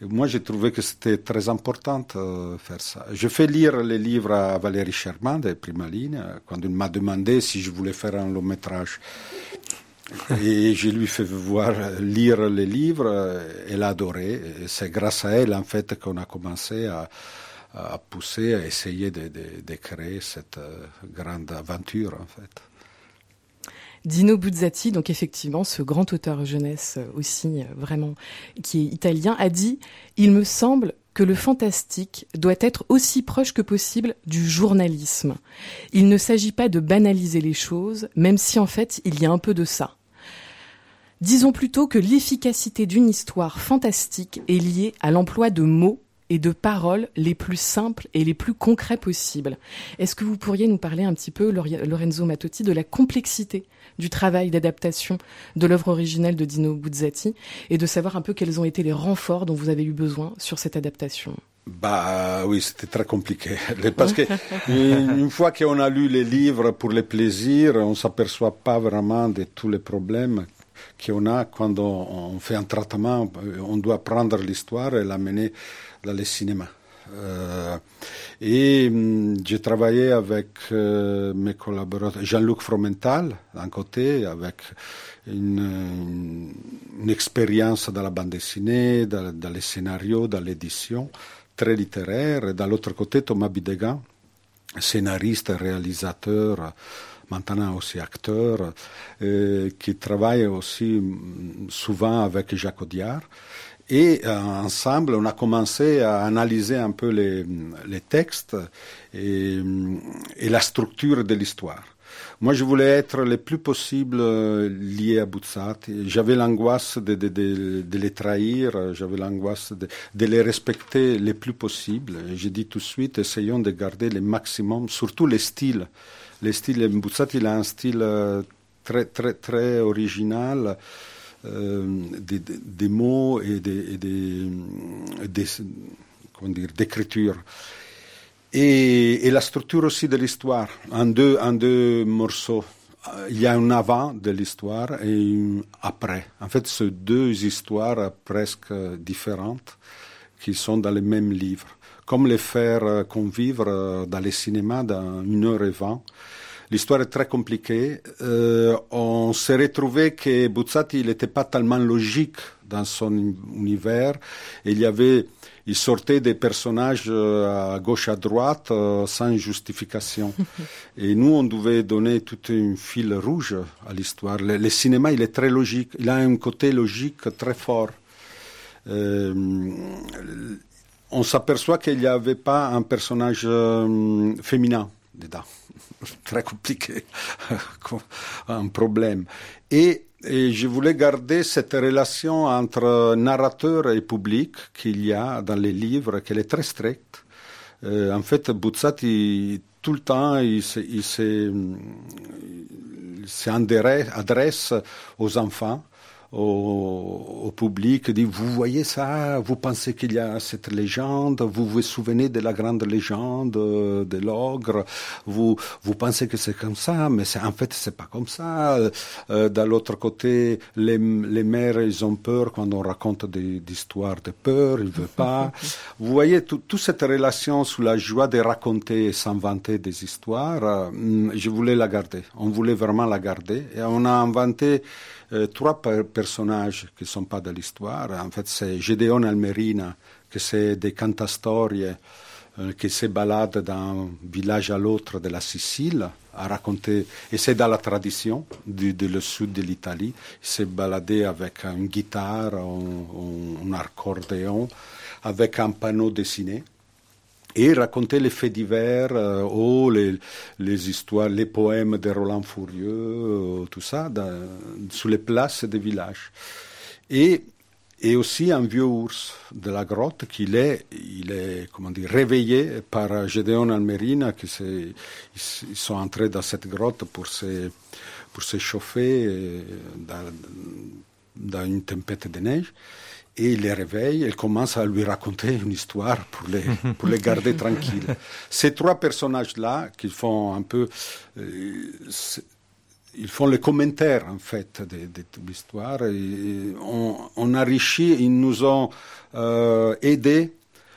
S13: Moi, j'ai trouvé que c'était très important de faire ça. Je fais lire les livres à Valérie Sherman de Prima Ligne quand il m'a demandé si je voulais faire un long métrage. Et je lui fais voir lire les livres, elle a adoré. C'est grâce à elle, en fait, qu'on a commencé à, pousser, à essayer de créer cette grande aventure, en fait.
S12: Dino Buzzati, donc effectivement, ce grand auteur jeunesse aussi, vraiment, qui est italien, a dit Il me semble que le fantastique doit être aussi proche que possible du journalisme. Il ne s'agit pas de banaliser les choses, même si en fait il y a un peu de ça. Disons plutôt que l'efficacité d'une histoire fantastique est liée à l'emploi de mots et de paroles les plus simples et les plus concrets possibles. Est-ce que vous pourriez nous parler un petit peu, Lorenzo Matotti, de la complexité du travail d'adaptation de l'œuvre originelle de Dino Buzzati et de savoir un peu quels ont été les renforts dont vous avez eu besoin sur cette adaptation?
S13: Bah oui, c'était très compliqué. Parce que une fois qu'on a lu les livres pour le plaisir, on s'aperçoit pas vraiment de tous les problèmes qu'on a quand on, fait un traitement. On doit prendre l'histoire et l'amener dans le cinéma. Euh, et j'ai travaillé avec euh, mes collaborateurs, Jean-Luc Fromental, d'un côté, avec une, expérience dans la bande dessinée, dans, les scénarios, dans l'édition, très littéraire, et de l'autre côté, Thomas Bidegan, scénariste, réalisateur, maintenant aussi acteur, euh, qui travaille aussi souvent avec Jacques Audiard. Et euh, ensemble, on a commencé à analyser un peu les, textes et, la structure de l'histoire. Moi, je voulais être le plus possible lié à Buzzati. J'avais l'angoisse de, de, de, les trahir, j'avais l'angoisse de, les respecter le plus possible. J'ai dit tout de suite, essayons de garder le maximum, surtout les styles. Les styles, Buzzati, il a un style très, très, très original. Euh, des, mots et des, comment dire, d'écriture. Et, et, la structure aussi de l'histoire, en deux, en deux morceaux. Il y a un avant de l'histoire et un après. En fait, ce deux histoires presque différentes qui sont dans les mêmes livres. Comme les faire convivre dans les cinémas dans une heure et vingt. L'histoire est très compliquée. Euh, on s'est retrouvé que Buzzati, il n'était pas tellement logique dans son univers. Il y avait, il sortait des personnages à gauche à droite euh, sans justification. Et nous, on devait donner tout un fil rouge à l'histoire. Le, le, cinéma, il est très logique. Il a un côté logique très fort. Euh, on s'aperçoit qu'il n'y avait pas un personnage euh, féminin dedans. Très compliqué, un problème. Et, et, je voulais garder cette relation entre narrateur et public qu'il y a dans les livres, qu'elle est très stricte. Euh, en fait, Buzzati, tout le temps, il s'adresse aux enfants au, au, public, dit vous voyez ça, vous pensez qu'il y a cette légende, vous vous souvenez de la grande légende euh, de l'ogre, vous vous pensez que c'est comme ça, mais c'est en fait c'est pas comme ça. Euh, de l'autre côté, les, les mères ils ont peur quand on raconte des, des histoires de peur, ils veulent pas. vous voyez toute cette relation sous la joie de raconter et s'inventer des histoires. Euh, je voulais la garder. On voulait vraiment la garder et on a inventé euh, trois personnages qui ne sont pas de l'histoire. En fait, c'est Gedeon Almerina, qui c'est des cantastorie, euh, qui se balade d'un village à l'autre de la Sicile à raconter, et c'est dans la tradition du, sud de l'Italie, il s'est baladé avec une guitare, un accordéon, avec un panneau dessiné et raconter les faits divers euh, ou les, les, histoires, les poèmes de Roland Fourieux, euh, tout ça, dans, sous les places des villages. Et, et aussi un vieux ours de la grotte qui est, il est comment dire, réveillé par Gédéon Almerina, qui ils, ils sont entrés dans cette grotte pour se, pour se chauffer euh, dans une tempête de neige et il les réveille, il commence à lui raconter une histoire pour les, pour les garder tranquilles. Ces trois personnages-là, qui font un peu, euh, ils font les commentaires en fait de, de toute l'histoire, on, on enrichit, ils nous ont euh, aidés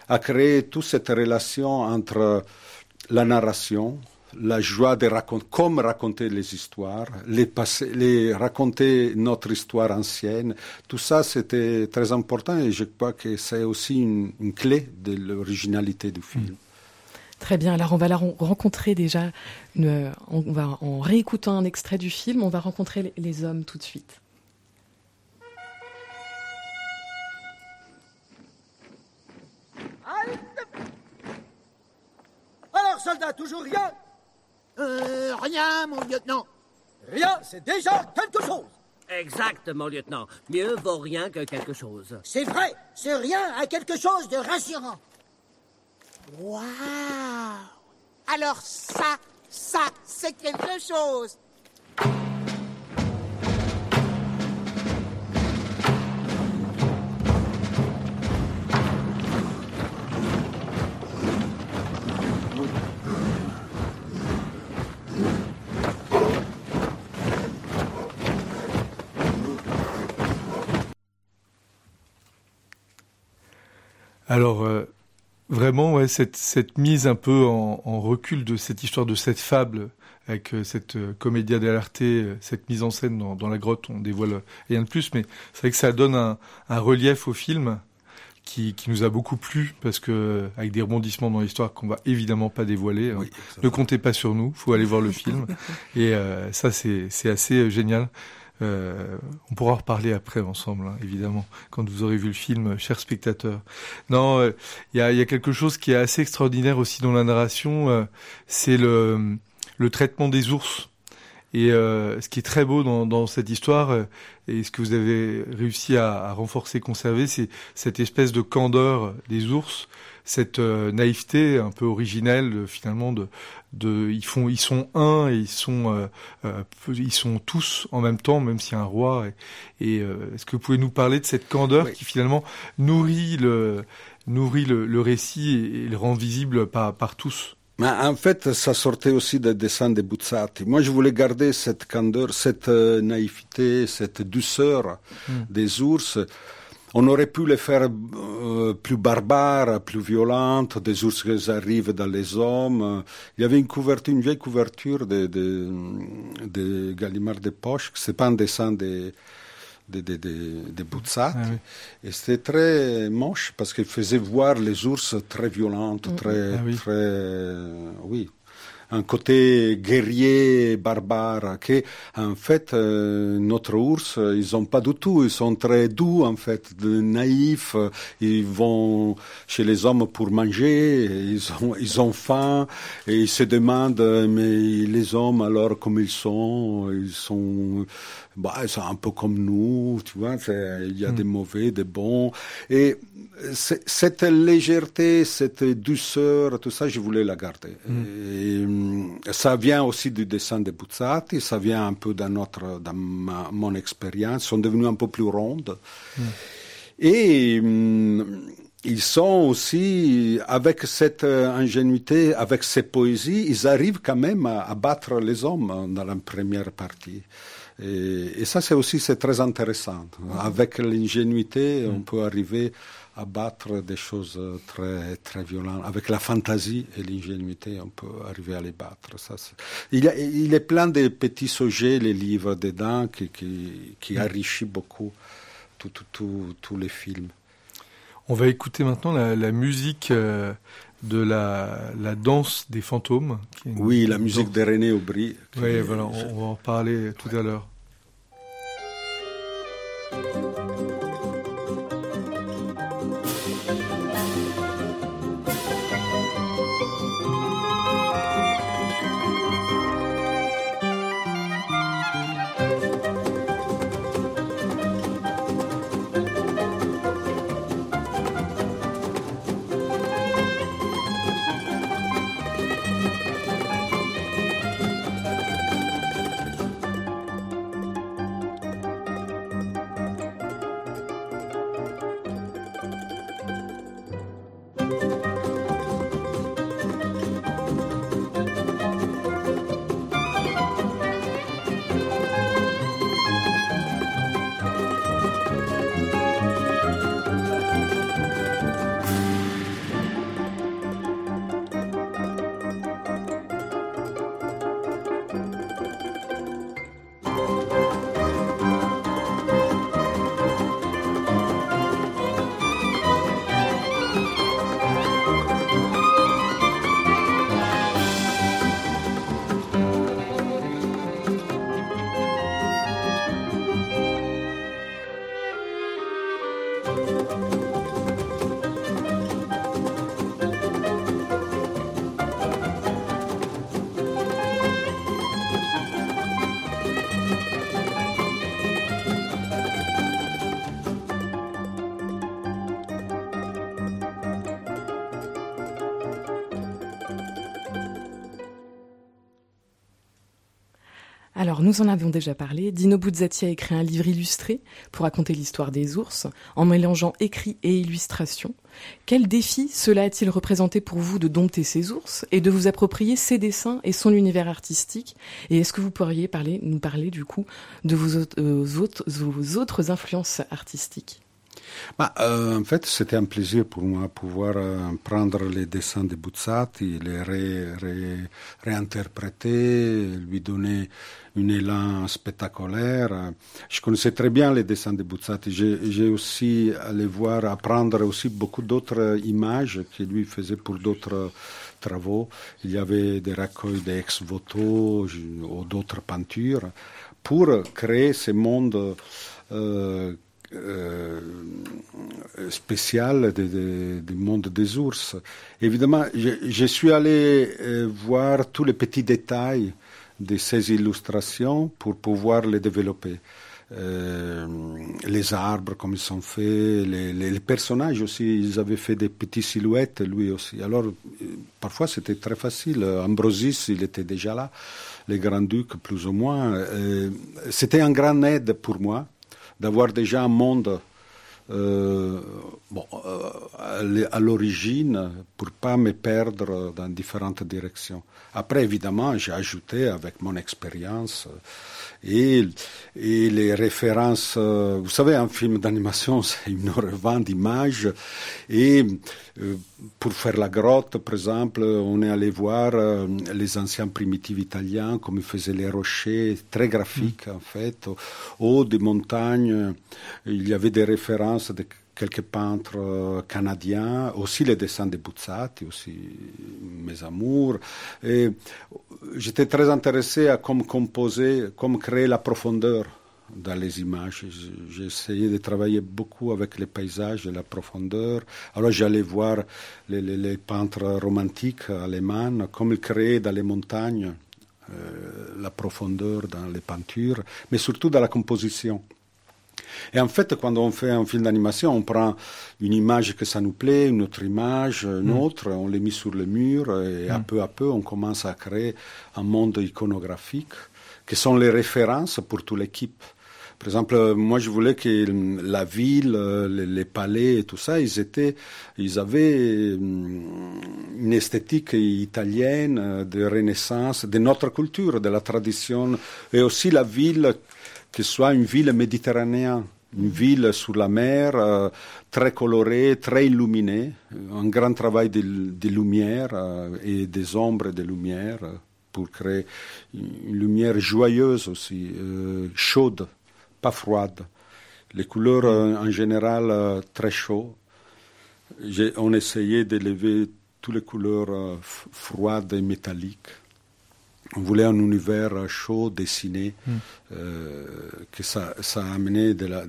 S13: à créer toute cette relation entre la narration, la joie de raconter, comme raconter les histoires, les, passer, les raconter notre histoire ancienne. Tout ça, c'était très important et je crois que c'est aussi une, une, clé de l'originalité du film.
S12: Très bien. Alors, on va la rencontrer déjà. Une, on va, en réécoutant un extrait du film, on va rencontrer les, les hommes tout de suite.
S16: Alors, soldat, toujours rien?
S17: Euh, rien, mon lieutenant.
S16: Rien, c'est déjà quelque chose.
S17: Exact, mon lieutenant. Mieux vaut rien que quelque chose.
S16: C'est vrai, c'est rien à quelque chose de rassurant.
S18: Waouh Alors ça, ça, c'est quelque chose.
S11: Alors, euh, vraiment, ouais, cette, cette, mise un peu en, en, recul de cette histoire, de cette fable, avec euh, cette euh, comédia dell'arte, cette mise en scène dans, dans, la grotte, on dévoile rien de plus, mais c'est vrai que ça donne un, un relief au film qui, qui, nous a beaucoup plu, parce que avec des rebondissements dans l'histoire qu'on va évidemment pas dévoiler. Oui, hein. Ne comptez pas sur nous, faut aller voir le film. Et euh, ça, c'est assez génial. Euh, on pourra en reparler après ensemble, hein, évidemment, quand vous aurez vu le film, chers spectateurs. Non, il euh, y, a, y, a, quelque chose qui est assez extraordinaire aussi dans la narration, euh, c'est le, le traitement des ours. Et euh, ce qui est très beau dans, dans cette histoire, euh, et ce que vous avez réussi à, à renforcer, conserver, c'est cette espèce de candeur des ours, cette euh, naïveté un peu originelle finalement de, de, ils font, ils sont un et ils sont, ils sont tous en même temps, même s'il y a un roi. Et, et est-ce que vous pouvez nous parler de cette candeur oui. qui finalement nourrit le, nourrit le, le récit et, et, le rend visible par, par tous?
S13: Mais en fait, ça sortait aussi des dessins de Buzzati. Moi, je voulais garder cette candeur, cette euh, naïveté, cette douceur mm. des ours. On aurait pu les faire euh, plus barbares, plus violentes, des ours qui arrivent dans les hommes. Il y avait une couverture, une vieille couverture de, de, de Gallimard de Poche, c'est pas un dessin de de, de, de, de. Ah oui. Et c'était très moche parce qu'il faisait voir les ours très violentes, très, ah oui. très, oui, un côté guerrier, barbare, que en fait euh, notre ours, ils ont pas du tout, ils sont très doux en fait, de naïfs, ils vont chez les hommes pour manger, ils ont ils ont faim. Et ils se demandent mais les hommes alors comme ils sont, ils sont bah, c'est un peu comme nous, tu vois, il y a
S11: Mm.
S13: des mauvais, des bons. Et cette légèreté, cette douceur, tout ça, je voulais la garder. Et, hum, ça vient aussi du dessin de Buzzati, ça vient un peu dans, notre, dans ma- mon expérience, ils sont devenus un peu plus rondes. Et hum, ils sont aussi, avec cette euh, ingénuité, avec ces poésies, ils arrivent quand même à, à battre les hommes hein, dans la première partie. Et, et ça, c'est aussi c'est très intéressant. Avec l'ingénuité, on peut arriver à battre des choses très très violentes. Avec la fantaisie et l'ingénuité, on peut arriver à les battre. Ça, il, y a- il est plein de petits sujets, les livres dedans, qui, qui, qui enrichissent beaucoup tous les films.
S11: On va écouter maintenant la, la musique euh, de la, la danse des fantômes. qui
S13: Oui, la musique
S11: danse-
S13: de René Aubry.
S11: Oui, voilà, on, on va en parler tout à l'heure.
S12: Nous en avons déjà parlé. Dino Buzzati a écrit un livre illustré pour raconter l'histoire des ours, en mélangeant écrit et illustration. Quel défi cela a-t-il représenté pour vous de dompter ces ours et de vous approprier ses dessins et son univers artistique? Et est-ce que vous pourriez nous parler du coup de vos autres, euh, autres- vos autres influences artistiques?
S13: Bah, euh, en fait, c'était un plaisir pour moi pouvoir euh, prendre les dessins de Buzzati, les ré- ré- réinterpréter, lui donner un élan spectaculaire. Je connaissais très bien les dessins de Buzzati. J'ai aussi allé voir, apprendre aussi beaucoup d'autres images qu'il lui faisait pour d'autres travaux. Il y avait des recueils d'ex-voto ou d'autres peintures pour créer ce monde euh, euh, spécial de- de- du monde des ours. Évidemment, je, je suis allé euh, voir tous les petits détails de ces illustrations pour pouvoir les développer. Euh, les arbres, comme ils sont faits, les, les- personnages aussi, ils avaient fait des petites silhouettes, lui aussi. Alors, euh, parfois, c'était très facile. Ambrosis, il était déjà là, les grands-ducs, plus ou moins. Euh, c'était un grand aide pour moi d'avoir déjà un monde euh, bon, euh, à l'origine pour pas me perdre dans différentes directions. Après, évidemment, j'ai ajouté avec mon expérience euh, et, et les références. euh, Vous savez, un film d'animation, c'est une revente d'images. Et euh, pour faire la grotte, par exemple, on est allé voir euh, les anciens primitifs italiens, comme ils faisaient les rochers, très graphiques en fait, ou des montagnes. Il y avait des références de quelques peintres euh, canadiens, aussi les dessins de Buzzati, aussi mes amours. Et j'étais très intéressé à comment composer, comment créer la profondeur dans les images. J'ai essayé de travailler beaucoup avec les paysages et la profondeur. Alors j'allais voir les, les- peintres romantiques allemands, comme ils créaient dans les montagnes la profondeur dans les peintures, mais surtout dans la composition. Et en fait, quand on fait un film d'animation, on prend une image que ça nous plaît, une autre image, une
S11: Mm.
S13: autre, on les met sur le mur et à
S11: Mm.
S13: peu à peu, on commence à créer un monde iconographique qui sont les références pour toute l'équipe. Par exemple, moi, je voulais que la ville, les, palais et tout ça, ils étaient, ils avaient hum, une esthétique italienne de Renaissance, de notre culture, de la tradition, et aussi la ville que soit une ville méditerranéenne, une ville sur la mer, euh, très colorée, très illuminée, un grand travail de, de lumière euh, et des ombres de lumière euh, pour créer une lumière joyeuse aussi, euh, chaude, pas froide. Les couleurs euh, en général euh, très chaudes. On essayait d'élever toutes les couleurs euh, froides et métalliques. On voulait un univers euh, chaud, dessiné,
S11: Mm.
S13: euh, que ça, ça amenait de la,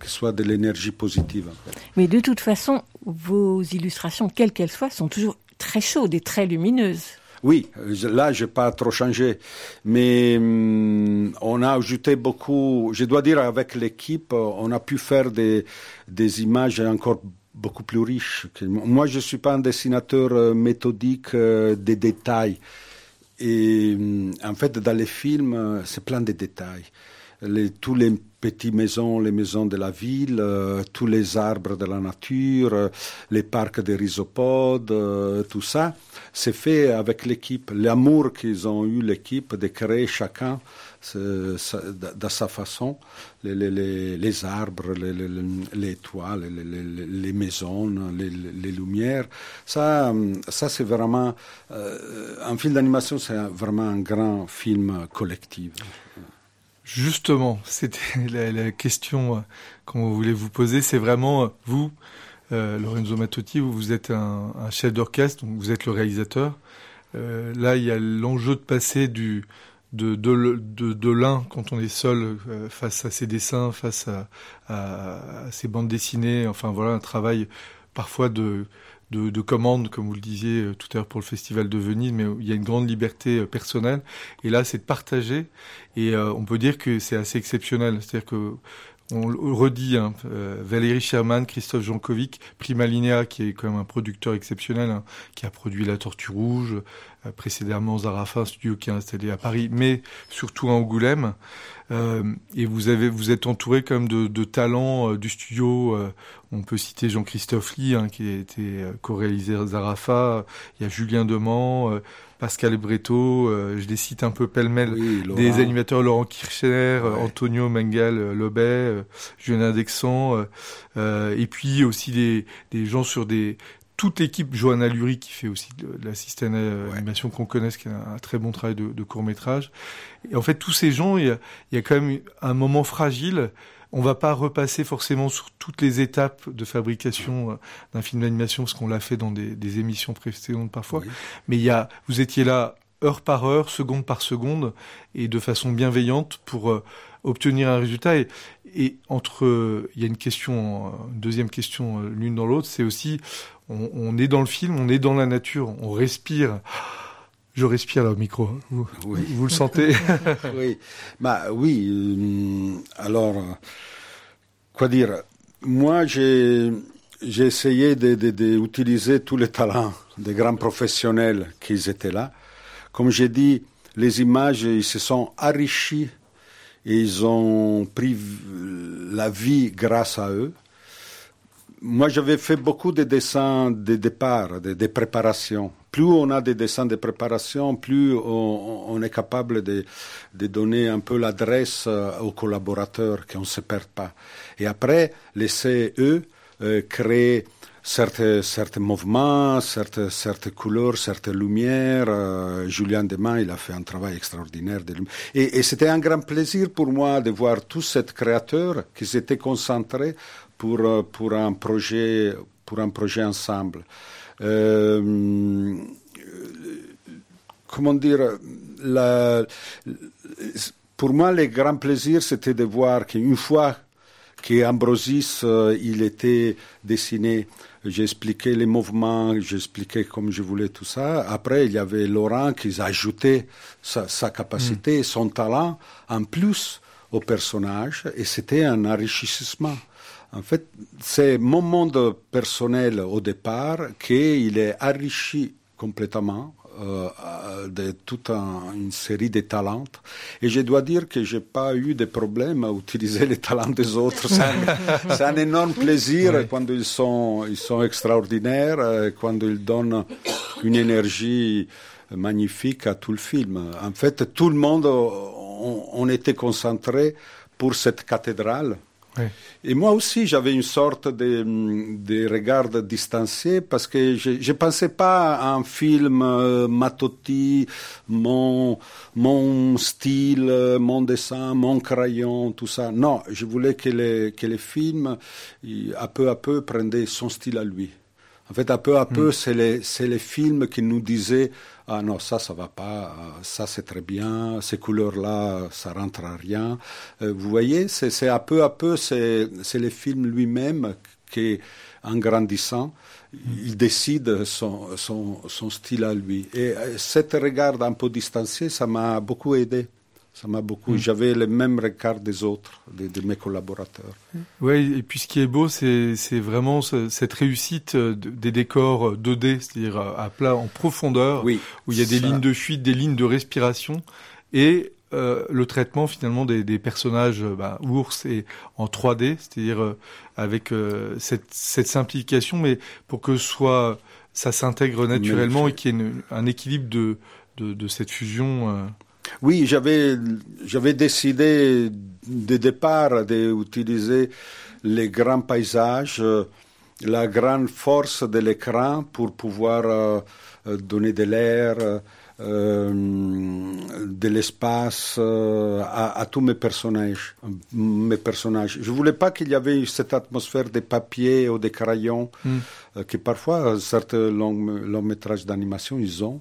S13: que soit de l'énergie positive. en fait.
S4: Mais de toute façon, vos illustrations, quelles qu'elles soient, sont toujours très chaudes et très lumineuses.
S13: Oui, là, je n'ai pas trop changé. Mais hum, on a ajouté beaucoup. Je dois dire, avec l'équipe, euh, on a pu faire des, des images encore beaucoup plus riches. Moi, je ne suis pas un dessinateur méthodique des détails. Et hum, en fait, dans les films, euh, c'est plein de détails. Les, tous les petites maisons, les maisons de la ville, euh, tous les arbres de la nature, euh, les parcs des rhizopodes, euh, tout ça, c'est fait avec l'équipe. L'amour qu'ils ont eu, l'équipe, de créer chacun de, sa façon, les, les- les- arbres, les, les- toits, les, maisons, les, lumières. Ça, ça c'est vraiment, euh, un film d'animation, c'est vraiment un grand film collectif.
S11: Justement, c'était la, question euh, qu'on voulait vous poser. C'est vraiment euh, vous, Lorenzo Mattotti, vous, êtes un, chef d'orchestre, vous êtes le réalisateur. Là, il y a l'enjeu de passer du de, de, de, de l'un quand on est seul euh, face à ses dessins, face à, à, à ses bandes dessinées. Enfin voilà, un travail parfois de de, de commande, comme vous le disiez euh, tout à l'heure pour le Festival de Venise, mais il y a une grande liberté euh, personnelle. Et là, c'est de partager. Et on peut dire que c'est assez exceptionnel. C'est-à-dire que on le redit, hein, Valérie Sherman, Christophe Jankovic, Prima Linea, qui est quand même un producteur exceptionnel, hein, qui a produit La Tortue Rouge, précédemment Zarafa, un studio qui est installé à Paris, mais surtout à Angoulême. Euh, et vous avez, vous êtes entouré quand même de, de talents euh, du studio. euh, on peut citer Jean-Christophe Lee, hein, qui a été euh, co-réalisé Zarafa. Il y a Julien Demand, euh, Pascal Breto. euh, je les cite un peu pêle-mêle. Des animateurs Laurent Kirchner, euh, Antonio Mengal euh, Lobet, euh, Julien Dexan, euh, euh, et puis aussi des, des gens sur des toute l'équipe Johanna Lurie qui fait aussi de, de l'assistance à animation qu'on connaisse, qui a un, un très bon travail de, de court métrage. Et en fait, tous ces gens, il y a, il y a quand même un moment fragile. On va pas repasser forcément sur toutes les étapes de fabrication euh, d'un film d'animation, parce qu'on l'a fait dans des, des émissions précédentes parfois. Mais il y a, vous étiez là heure par heure, seconde par seconde, et de façon bienveillante pour euh, obtenir un résultat. Et, et entre, il y a une question, une deuxième question euh, l'une dans l'autre, c'est aussi, on, on est dans le film, on est dans la nature, on respire. Je respire là au micro. hein. Vous,
S13: Oui.
S11: vous le sentez?
S13: Oui, bah oui. euh, alors, quoi dire? Moi, j'ai j'ai essayé de, de- de utiliser tous les talents des grands professionnels qui étaient là. Comme j'ai dit, les images, ils se sont enrichis ils ont pris v- la vie grâce à eux. Moi, j'avais fait beaucoup de dessins de départ, de, de préparation. Plus on a des dessins de préparation, plus on, est capable de, de donner un peu l'adresse euh, aux collaborateurs, qu'on ne se perde pas. Et après, laisser eux euh, créer certains, certains mouvements, certaines, certaines couleurs, certaines lumières. Euh, Julien Demain, il a fait un travail extraordinaire. De et, et c'était un grand plaisir pour moi de voir tous ces créateurs qui s'étaient concentrés pour, euh, pour, un projet, pour un projet ensemble. Euh, comment dire, pour moi, le grand plaisir, c'était de voir qu'une fois qu'Ambrosis, il était dessiné J'ai expliqué les mouvements, j'ai expliqué comme je voulais tout ça. Après, il y avait Laurent qui a ajouté sa, sa capacité, son talent en plus au personnage, et c'était un enrichissement. En fait, c'est mon monde personnel au départ qu'il est enrichi complètement euh, de toute un- une série de talents. Et je dois dire que j'ai pas eu de problème à utiliser les talents des autres. C'est un, un énorme plaisir quand ils sont, ils sont extraordinaires, euh, quand ils donnent une énergie magnifique à tout le film. En fait, tout le monde, on, on était concentré pour cette cathédrale. Et moi aussi, j'avais une sorte de, regard distancié parce que je ne pensais pas à un film euh, Matotti, mon, style, euh, mon dessin, mon crayon, tout ça. Non, je voulais que les, que films, à peu à peu, prendaient son style à lui. En fait, à peu à peu, c'est les, les films qui nous disaient Ah non, ça, ça va pas, euh, ça, c'est très bien, ces couleurs-là, ça rentre à rien. Euh, vous voyez, c'est à peu à peu, c'est c'est le film lui-même qui, en grandissant, il décide son, son, son style à lui. Et euh, cet regard un peu distancié, ça m'a beaucoup aidé. Ça m'a beaucoup. J'avais le même regard des autres, de, de mes collaborateurs.
S11: Ouais, et puis ce qui est beau, c'est vraiment ce- cette réussite euh, de- des décors euh, 2D, c'est-à-dire à plat, en profondeur,
S13: Oui,
S11: où il y a des
S13: ça.
S11: lignes de fuite, des lignes de respiration, et euh, le traitement finalement des, des personnages euh, bah, ours et en 3D, c'est-à-dire euh, avec euh, cette, cette simplification, mais pour que soit ça s'intègre naturellement et qu'il y ait une- un équilibre de, de, de cette fusion.
S13: Oui, j'avais, j'avais décidé de départ d'utiliser les grands paysages, euh, la grande force de l'écran pour pouvoir euh, euh, donner de l'air, euh, de l'espace euh, à, à tous mes personnages, mes personnages. Je voulais pas qu'il y avait cette atmosphère de papier ou de crayons
S11: Mm.
S13: euh, que parfois certains longs, longs métrages d'animation ils ont.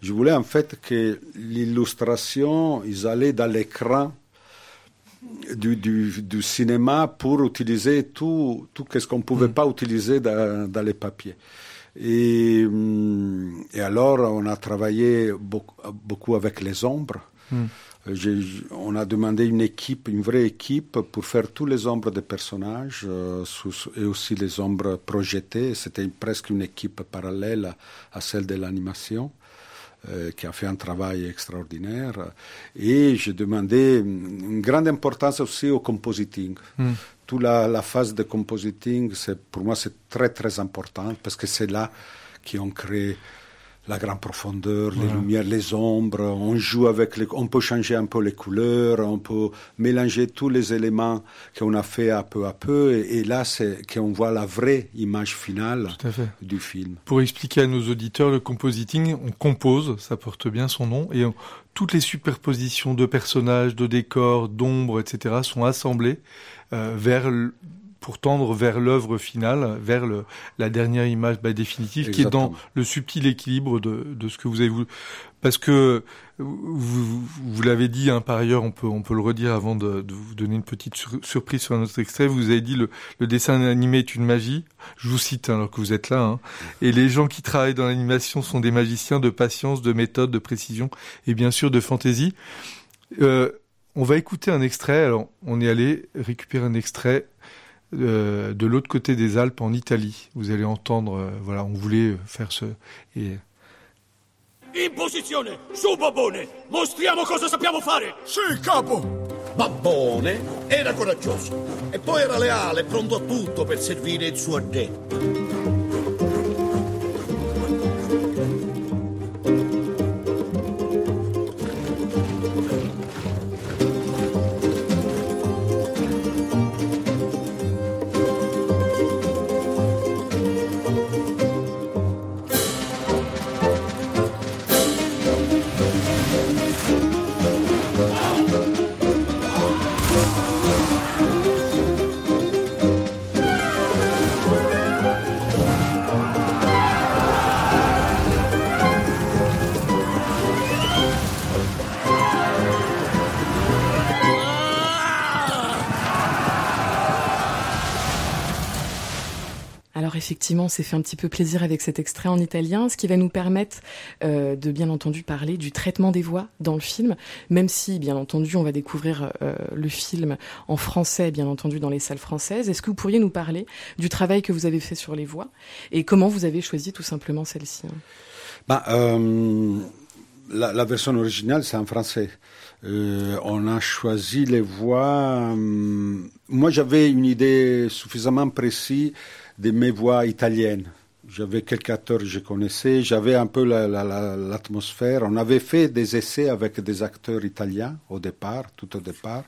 S13: Je voulais en fait que l'illustration, ils allaient dans l'écran du, du, du cinéma pour utiliser tout, tout ce qu'on ne pouvait pas utiliser dans, dans les papiers. Et, hum, et alors, on a travaillé beaucoup, beaucoup avec les ombres.
S11: Mm.
S13: J'ai- on a demandé une équipe, une vraie équipe, pour faire tous les ombres des personnages euh, sous- et aussi les ombres projetées. C'était presque une équipe parallèle à, à celle de l'animation, euh, qui a fait un travail extraordinaire. Et j'ai demandé une grande importance aussi au compositing.
S11: Mm.
S13: Toute la, la phase de compositing, pour moi, c'est très très important parce que c'est là qu'on crée la grande profondeur, les lumières, les ombres, on joue avec les, on peut changer un peu les couleurs, on peut mélanger tous les éléments qu'on a fait à peu à peu, et, et là, c'est qu'on voit la vraie image finale du film.
S11: Pour expliquer à nos auditeurs, le compositing, on compose, ça porte bien son nom, et on- toutes les superpositions de personnages, de décors, d'ombres, etc. sont assemblées euh, vers pour tendre vers l'œuvre finale, vers le, la dernière image bah, définitive, qui est dans le subtil équilibre de, de ce que vous avez voulu. Parce que vous, vous l'avez dit, hein, par ailleurs, on peut, on peut le redire avant de, de vous donner une petite sur- surprise sur un autre extrait. Vous avez dit le, le dessin animé est une magie. Je vous cite hein, alors que vous êtes là. hein. Et les gens qui travaillent dans l'animation sont des magiciens de patience, de méthode, de précision et bien sûr de fantaisie. Euh, on va écouter un extrait. Alors, on est allé récupérer un extrait euh, de l'autre côté des Alpes en Italie. Vous allez entendre. euh, voilà, on voulait faire ce et
S19: In posizione! Su, Babone! Mostriamo cosa sappiamo fare!
S2: Sì, capo!
S20: Babbone era coraggioso e poi era leale, pronto a tutto per servire il suo re.
S12: Effectivement, on s'est fait un petit peu plaisir avec cet extrait en italien, ce qui va nous permettre euh, de bien entendu parler du traitement des voix dans le film, même si bien entendu on va découvrir euh, le film en français, bien entendu dans les salles françaises. Est-ce que vous pourriez nous parler du travail que vous avez fait sur les voix et comment vous avez choisi tout simplement celle-ci hein?
S13: Bah, euh, la, version originale, c'est en français. On a choisi les voix. Euh, moi, j'avais une idée suffisamment précise de mes voix italiennes. J'avais quelques acteurs que je connaissais, j'avais un peu l'atmosphère. La, la, on avait fait des essais avec des acteurs italiens au départ, tout au départ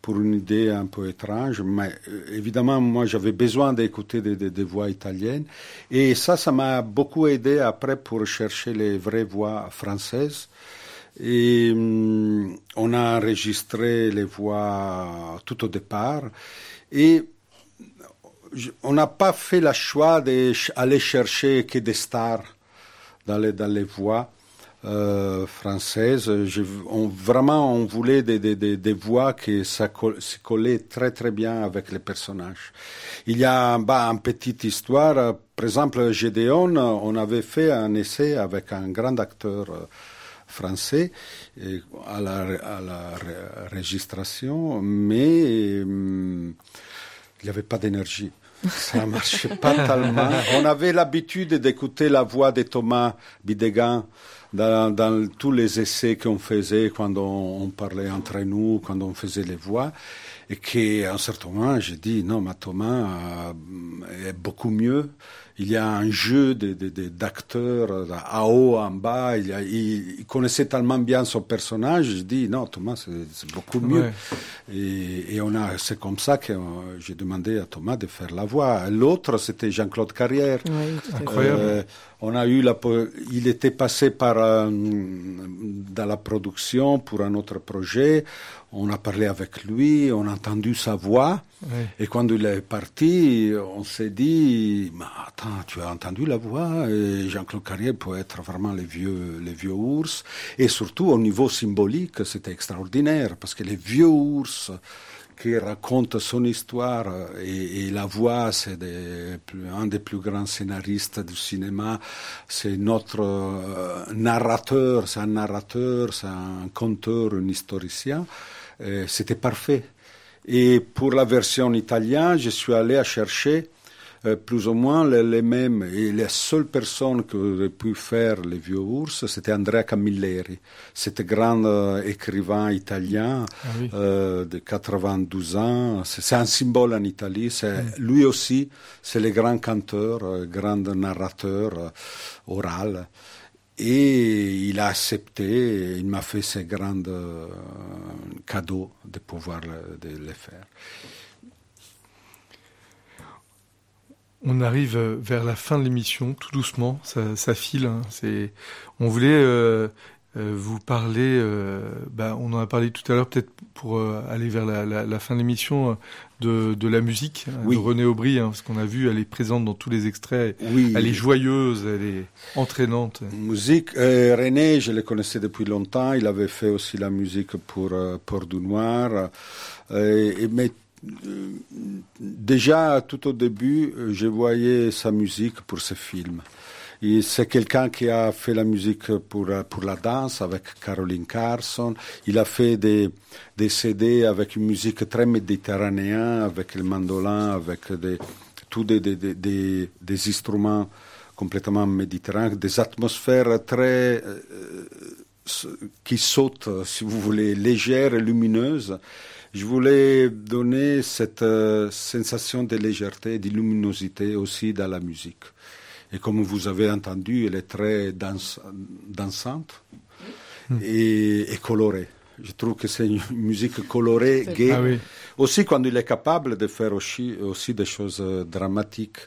S13: pour une idée un peu étrange, mais euh, évidemment, moi, j'avais besoin d'écouter des, voix italiennes. Et ça, ça m'a beaucoup aidé après pour chercher les vraies voix françaises. Et hum, on a enregistré les voix tout au départ. Et on n'a pas fait le choix d'aller chercher que des stars dans les, dans les voix euh, française. Je, on, vraiment, on voulait des, des, voix qui se collaient très très bien avec les personnages. Il y a bah, une petite histoire. Par exemple, Gédéon, on avait fait un essai avec un grand acteur euh, français à la, à registration, mais hum, il n'y avait pas d'énergie. Ça marchait pas tellement. On avait l'habitude d'écouter la voix de Thomas Bidegain dans, tous les essais qu'on faisait quand on, on, parlait entre nous, quand on faisait les voix, et qu'à un certain moment, j'ai dit non, mais Thomas euh, est beaucoup mieux il y a un jeu d'acteurs de, de, à haut, en bas. Il, a, il, il, connaissait tellement bien son personnage. Je dis non, Thomas, c'est beaucoup mieux. Ouais. Et, et, on a, c'est comme ça que j'ai demandé à Thomas de faire la voix. L'autre, c'était Jean-Claude Carrière.
S11: Oui, Incroyable. Euh,
S13: on a eu la, il était passé par euh, dans la production pour un autre projet. On a parlé avec lui, on a entendu sa voix. Oui. Et quand il est parti, on s'est dit, mais attends, tu as entendu la voix? Jean-Claude Carrière peut être vraiment les vieux, les vieux ours. Et surtout, au niveau symbolique, c'était extraordinaire, parce que les vieux ours qui racontent son histoire et, et la voix, c'est un des plus grands scénaristes du cinéma. C'est notre euh, narrateur, c'est un narrateur, c'est un conteur, un historien. C'était parfait. Et pour la version italienne, je suis allé à chercher euh, plus ou moins les, les, mêmes. Et la seule personne qui aurait pu faire les vieux ours, c'était Andrea Camilleri. C'était grand euh, écrivain italien ah oui. euh, de 92 ans. C'est un symbole en Italie. Lui aussi, c'est le grand canteur, euh, grand narrateur euh, oral. Et il a accepté, il m'a fait ce grand euh, cadeau de pouvoir le, de le faire.
S11: On arrive vers la fin de l'émission, tout doucement, ça, ça file. Hein. C'est, on voulait euh, euh, vous parler, euh, bah, on en a parlé tout à l'heure, peut-être pour euh, aller vers la, la, la fin de l'émission, de, de, la musique
S13: oui.
S11: de René Aubry, hein, parce qu'on a vu, elle est présente dans tous les extraits.
S13: Oui.
S11: Elle est joyeuse, elle est entraînante.
S13: Musique, euh, René, je le connaissais depuis longtemps. Il avait fait aussi la musique pour euh, Port du Noir. et, mais déjà, tout au début, je voyais sa musique pour ce film. C'est quelqu'un qui a fait la musique pour, pour la danse avec Caroline Carson. Il a fait des, des CD avec une musique très méditerranéenne, avec le mandolin, avec des, tous des, des, des, des instruments complètement méditerranéens, des atmosphères très euh, qui sautent, si vous voulez, légères et lumineuses. Je voulais donner cette euh, sensation de légèreté et de luminosité aussi dans la musique. Et comme vous avez entendu, elle est très danse, dansante et, et, colorée. Je trouve que c'est une musique colorée, gaie.
S11: Ah oui.
S13: Aussi quand il est capable de faire aussi, aussi des choses dramatiques.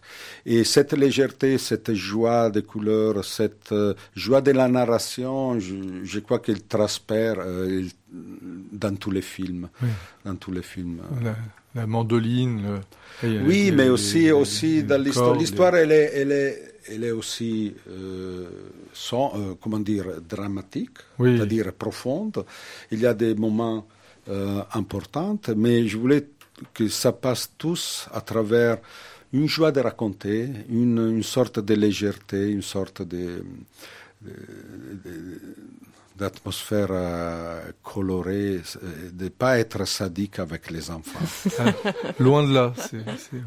S13: Et cette légèreté, cette joie des couleurs, cette euh, joie de la narration, je, je crois qu'elle transpère euh, dans tous les films.
S11: Oui.
S13: Dans tous les films.
S11: La, la mandoline. Le,
S13: oui, les, mais aussi, les, aussi dans l'histoire. L'histoire, elle est, elle est elle est aussi euh, sans, euh, comment dire, dramatique,
S11: oui.
S13: c'est-à-dire profonde. Il y a des moments euh, importants, mais je voulais que ça passe tous à travers une joie de raconter, une, une sorte de légèreté, une sorte de, d'atmosphère euh, colorée, de ne pas être sadique avec les enfants.
S11: Ah, loin de là. c'est- c'est-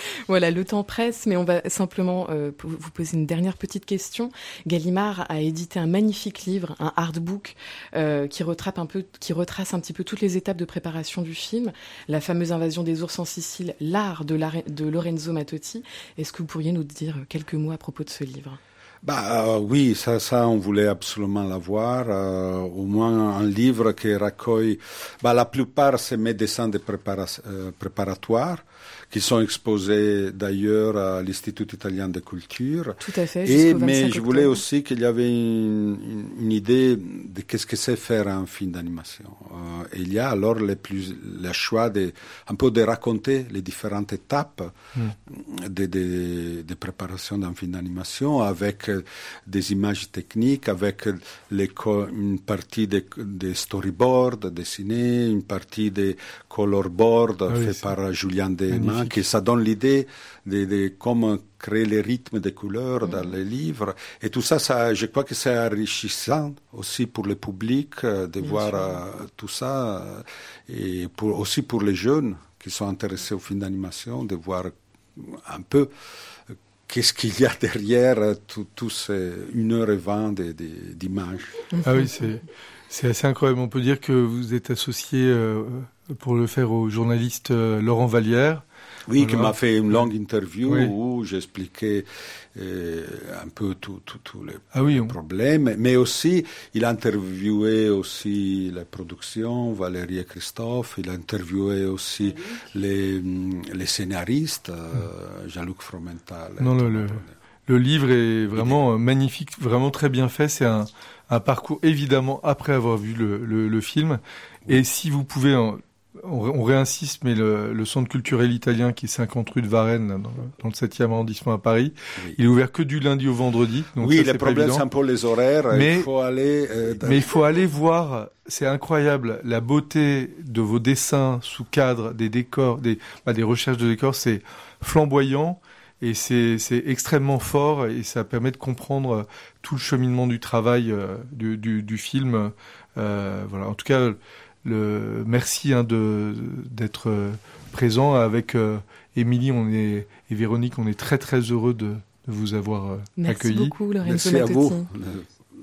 S12: Voilà, le temps presse, mais on va simplement euh, vous poser une dernière petite question. Gallimard a édité un magnifique livre, un artbook, euh, qui, retrape un peu, qui retrace un petit peu toutes les étapes de préparation du film. La fameuse invasion des ours en Sicile, l'art de, Lorenzo Mattotti. Est-ce que vous pourriez nous dire quelques mots à propos de ce livre?
S13: Bah euh, oui, ça, on voulait absolument l'avoir. euh, au moins un livre qui recueille. Bah, la plupart, c'est mes dessins de prépara- préparatoires qui sont exposés d'ailleurs à l'Institut italien de culture.
S12: Tout à fait,
S13: Et mais
S12: 25
S13: je voulais
S12: octobre.
S13: aussi qu'il y avait une, une- une idée de qu'est-ce que c'est faire un film d'animation. Euh, et il y a alors le plus le choix de un peu de raconter les différentes étapes de, de, de préparation d'un film d'animation avec euh, des images techniques, avec euh, les une partie des des storyboards dessinés, une partie des colorboards
S11: Ah oui,
S13: par Julien Desmain,
S11: magnifique.
S13: qui ça donne l'idée de, de comment créer les rythmes des couleurs dans les livres. Et tout ça, ça, je crois que c'est enrichissant aussi pour le public euh, de
S11: Bien
S13: voir euh, tout ça, euh, et pour, aussi pour les jeunes qui sont intéressés au film d'animation, de voir un peu qu'est-ce qu'il y a derrière tout, tout ces 1 heure et 20 de- de- d'images.
S11: Ah oui, c'est c'est assez incroyable. On peut dire que vous êtes associé euh, pour le faire au journaliste euh, Laurent Vallière.
S13: Oui, qui
S11: Voilà.
S13: m'a fait une longue interview
S11: Oui.
S13: où j'expliquais euh, un peu tous les
S11: Ah oui, on-
S13: problèmes, mais aussi il a interviewé aussi la production, Valérie et Christophe, il a interviewé aussi les, hum, les scénaristes, euh, Jean-Luc Fromental.
S11: Non, le, le, le livre est vraiment euh, magnifique, vraiment très bien fait. C'est un, un parcours évidemment après avoir vu le, le, le film. Et si vous pouvez, en- on, on réinsiste, mais le, le centre culturel italien qui est 50 rue de Varennes, dans, le- dans le 7e arrondissement à Paris, il est ouvert que du lundi au vendredi. Donc
S13: oui,
S11: ça,
S13: le problème c'est un peu les horaires,
S11: Mais-
S13: il faut aller... euh,
S11: Mais il faut aller voir, c'est incroyable, la beauté de vos dessins sous cadre, des décors, des, bah, des recherches de décors, c'est flamboyant et c'est extrêmement fort et ça permet de comprendre euh, tout le cheminement du travail euh, du, du, du film. Euh, voilà. En tout cas, le merci hein, de d'être euh, présent avec euh, Émilie, on est et Véronique, on est très très heureux de, de vous avoir euh,
S12: Merci
S11: accueillis.
S12: beaucoup, Lorenzo
S13: Merci à vous.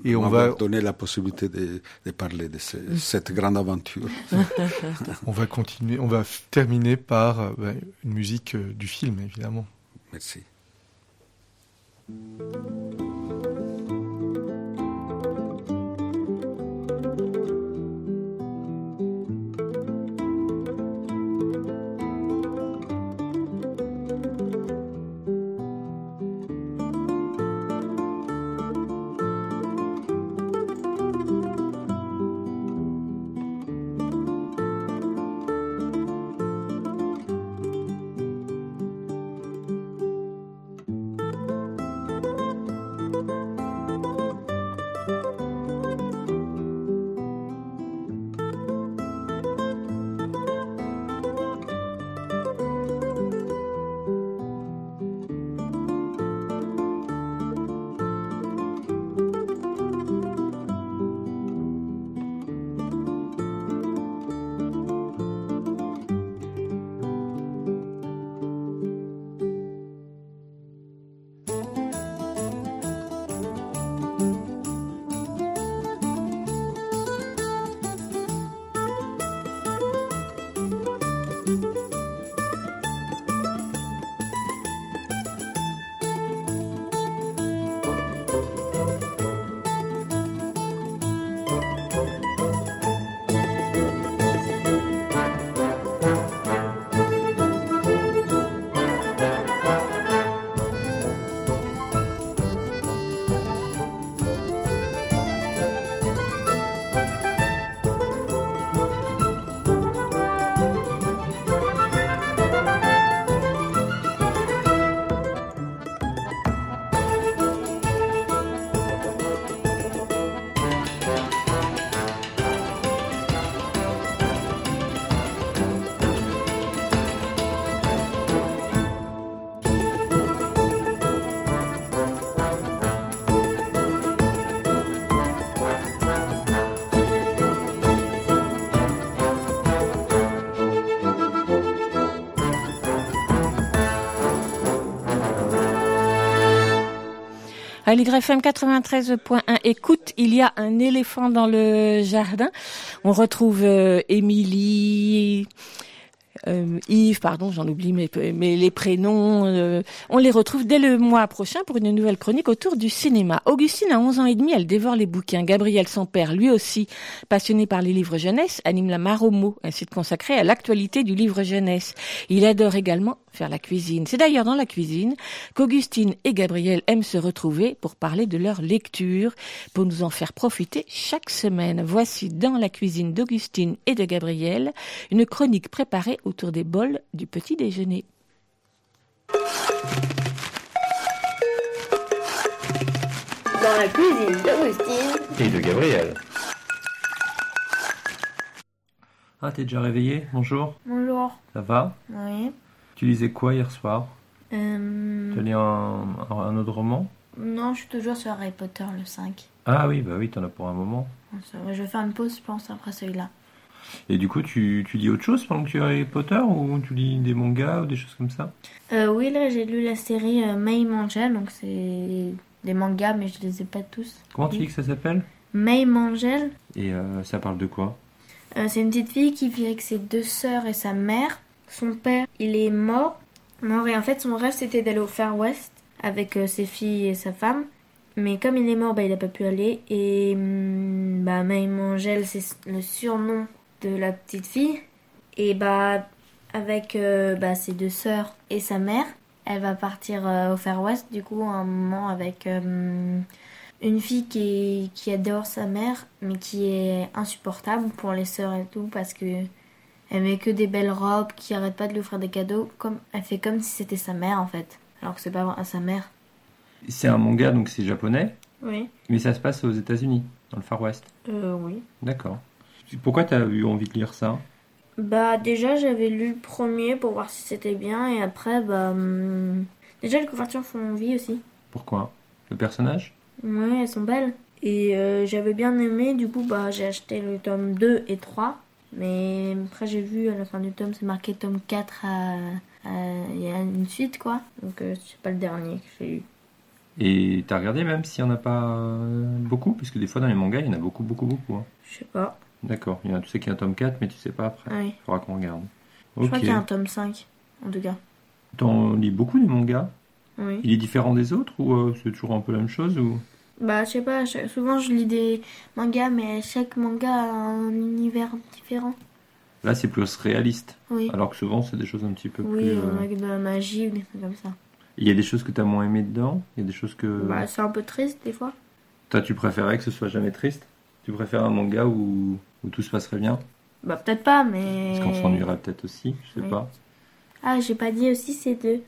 S11: Et on va
S13: donné la possibilité de, de parler de ce- cette grande aventure.
S11: On va continuer, on va terminer par bah, une musique du film, évidemment.
S13: Merci.
S4: À l'YFM 93.1, écoute, il y a un éléphant dans le jardin. On retrouve euh, Émilie, Pardon, j'en oublie mais, mais les prénoms. euh, on les retrouve dès le mois prochain pour une nouvelle chronique autour du cinéma. Augustine a 11 ans et demi, elle dévore les bouquins. Gabriel, son père, lui aussi, passionné par les livres jeunesse, anime la Maromo, un site consacré à l'actualité du livre jeunesse. Il adore également faire la cuisine. C'est d'ailleurs dans la cuisine qu'Augustine et Gabriel aiment se retrouver pour parler de leur lecture, pour nous en faire profiter chaque semaine. Voici dans la cuisine d'Augustine et de Gabriel une chronique préparée autour des bols du petit déjeuner.
S21: Dans la cuisine d'Augustine.
S22: Et de Gabriel. Ah, t'es déjà réveillé? Bonjour.
S8: Bonjour.
S22: Ça va?
S8: Oui.
S22: Tu lisais quoi hier soir?
S8: Euh,
S22: Tu as lu un, un autre roman?
S8: Non, je suis toujours sur Harry Potter le 5.
S22: Ah oui, bah oui, t'en as pour un moment.
S8: Je vais faire une pause, je pense, après celui-là.
S22: Et du coup, tu, tu lis autre chose pendant que tu es Harry Potter ou tu lis des mangas ou des choses comme ça?
S8: Euh, oui, là, j'ai lu la série euh, May Mangel, donc c'est des mangas, mais je les ai pas tous.
S22: Comment tu dis que ça s'appelle?
S8: May Mangel,
S22: Et euh, ça parle de quoi?
S8: Euh, c'est une petite fille qui vit avec ses deux sœurs et sa mère. Son père, il est mort. Mort, et en fait, son rêve, c'était d'aller au Far West avec ses filles et sa femme. Mais comme il est mort, bah, il n'a pas pu aller. Et hum, bah, May Mangel, c'est le surnom de la petite fille. Et bah, avec euh, bah, ses deux sœurs et sa mère, elle va partir euh, au Far West, du coup, un moment avec euh, une fille qui, qui adore sa mère, mais qui est insupportable pour les sœurs et tout, parce que elle met que des belles robes, qui arrête pas de lui offrir des cadeaux, comme elle fait comme si c'était sa mère en fait, alors que c'est pas vraiment sa mère.
S22: C'est un manga, donc c'est japonais,
S8: Oui.
S22: mais ça se passe aux États-Unis, dans le Far West.
S8: Euh, oui.
S22: D'accord. Pourquoi t'as eu envie de lire ça
S8: Bah déjà j'avais lu le premier pour voir si c'était bien et après bah hum, déjà les couvertures font envie aussi.
S22: Pourquoi? Le personnage?
S8: Ouais, elles sont belles. Et euh, j'avais bien aimé, du coup bah j'ai acheté le tome 2 et 3. Mais après j'ai vu à la fin du tome c'est marqué tome 4 à... Il y a une suite quoi. Donc euh, c'est pas le dernier que j'ai eu.
S22: Et t'as regardé même s'il n'y en a pas euh, beaucoup? Puisque des fois dans les mangas, il y en a beaucoup, beaucoup, beaucoup. hein.
S8: Je sais pas.
S22: D'accord. Il y a, tu sais qu'il y a un tome 4, mais tu sais pas après.
S8: Ah oui.
S22: Faudra qu'on regarde.
S8: Je crois qu'il y a un tome 5 en tout cas.
S22: T'en lis beaucoup les mangas?
S8: Oui.
S22: Il est différent des autres ou euh, c'est toujours un peu la même chose ou...
S8: Bah je sais pas, souvent je lis des mangas mais chaque manga a un univers différent.
S22: Là, c'est plus réaliste.
S8: Oui.
S22: Alors que souvent, c'est des choses un petit peu
S8: Oui,
S22: plus.
S8: euh,
S22: euh,
S8: avec de la magie ou des trucs comme ça.
S22: Il y a des choses que t'as moins aimé dedans? Il y a des choses que.
S8: Bah c'est un peu triste des fois.
S22: Toi, tu préférais que ce soit jamais triste? Tu préfères un manga où, où tout se passerait bien
S8: Bah peut-être pas mais...
S22: Parce qu'on s'ennuierait peut-être aussi, je sais pas.
S8: Ah j'ai pas dit aussi c'est de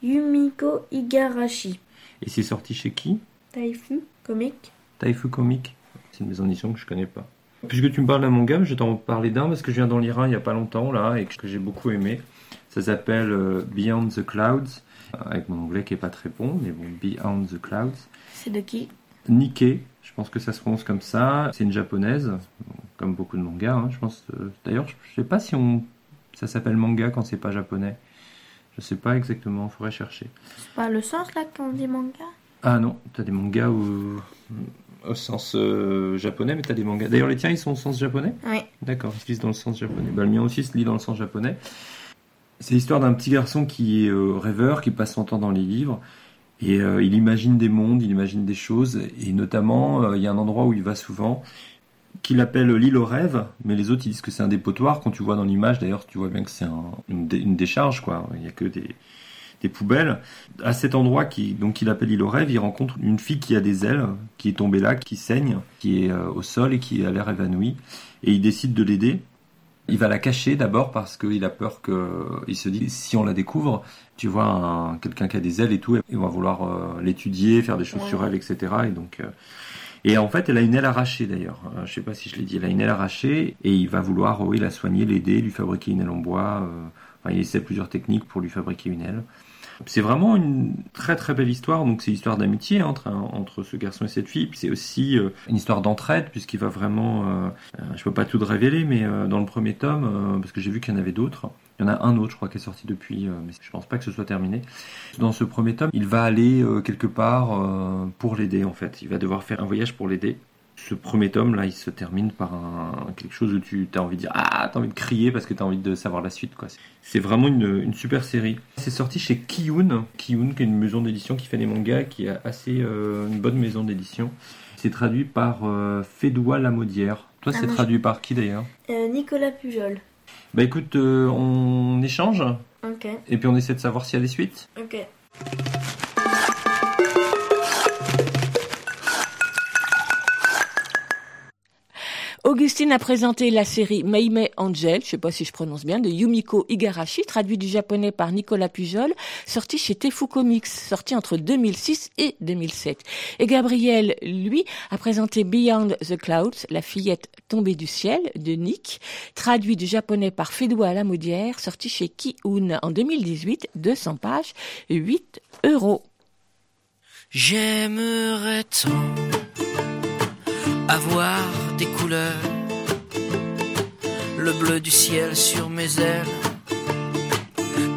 S8: Yumiko Igarashi.
S22: Et c'est sorti chez qui
S8: Taifu comique.
S22: Taifu Comic C'est une maison d'édition que je connais pas. Puisque tu me parles d'un manga, je vais t'en parler d'un parce que je viens d'en lire un il y a pas longtemps là et que j'ai beaucoup aimé. Ça s'appelle euh, Beyond the Clouds, avec mon anglais qui est pas très bon, mais bon, Beyond the Clouds.
S8: C'est de qui?
S22: Nikkei, pense que ça se prononce comme ça. C'est une japonaise, comme beaucoup de mangas. hein, je pense. euh, D'ailleurs, je je sais pas si on, ça s'appelle manga quand c'est pas japonais. Je sais pas exactement, faudrait chercher.
S8: C'est pas le sens là qu'on dit manga?
S22: Ah non, t'as des mangas au, au sens euh, japonais, mais t'as des mangas. D'ailleurs, les tiens, ils sont au sens japonais?
S8: Oui.
S22: D'accord, ils se lisent dans le sens japonais. Bah, le mien aussi se lit dans le sens japonais. C'est l'histoire d'un petit garçon qui est euh, rêveur, qui passe son temps dans les livres. Et euh, il imagine des mondes, il imagine des choses. Et notamment, euh, il y a un endroit où il va souvent, qu'il appelle l'île au rêve. Mais les autres, ils disent que c'est un dépotoir. Quand tu vois dans l'image, d'ailleurs, tu vois bien que c'est un- une, dé- une décharge, quoi. Il n'y a que des, poubelles. À cet endroit qui, donc, qu'il appelle l'île au rêve, il rencontre une fille qui a des ailes, qui est tombée là, qui saigne, qui est euh, au sol et qui a l'air évanouie. Et il décide de l'aider. Il va la cacher d'abord parce qu'il a peur que, il se dit, si on la découvre, tu vois, un- quelqu'un qui a des ailes et tout, il va vouloir euh, l'étudier, faire des choses
S8: Ouais.
S22: sur elle, etc. Et donc, euh, et en fait, elle a une aile arrachée d'ailleurs. Euh, je sais pas si je l'ai dit. Elle a une aile arrachée et il va vouloir, oui, la soigner, l'aider, lui fabriquer une aile en bois. euh, enfin, il essaie plusieurs techniques pour lui fabriquer une aile. C'est vraiment une très très belle histoire. Donc c'est l'histoire d'amitié entre entre ce garçon et cette fille. Puis c'est aussi euh, une histoire d'entraide puisqu'il va vraiment. euh, euh, je peux pas tout révéler, mais euh, dans le premier tome, parce que j'ai vu qu'il y en avait d'autres. Il y en a un autre, je crois, qui est sorti depuis, mais je pense pas que ce soit terminé. Dans ce premier tome, il va aller quelque part pour l'aider, en fait. Il va devoir faire un voyage pour l'aider. Ce premier tome, là, il se termine par un, quelque chose où tu as envie de dire Ah, t'as envie de crier parce que t'as envie de savoir la suite, quoi. C'est vraiment une, une super série. C'est sorti chez Kiyun. Kiyun, qui est une maison d'édition qui fait des mangas, qui a assez une bonne maison d'édition. C'est traduit par euh, Fédoua Lamaudière. Toi,
S21: Ah,
S22: c'est traduit par qui d'ailleurs?
S21: Euh, Nicolas Pujol.
S22: Bah écoute, euh, on échange
S21: Ok.
S22: et puis on essaie de savoir s'il y a des suites.
S21: Ok.
S4: Augustine a présenté la série Meimei Angel, je sais pas si je prononce bien, de Yumiko Igarashi, traduit du japonais par Nicolas Pujol, sorti chez Tefu Comics, sorti entre 2006 et 2007. Et Gabriel, lui, a présenté Beyond the Clouds, la fillette tombée du ciel de Nick, traduit du japonais par Fédoua Lamaudière, sorti chez Ki-Un en 2018, 200 pages, 8 euros.
S23: J'aimerais tant avoir des couleurs, le bleu du ciel sur mes ailes,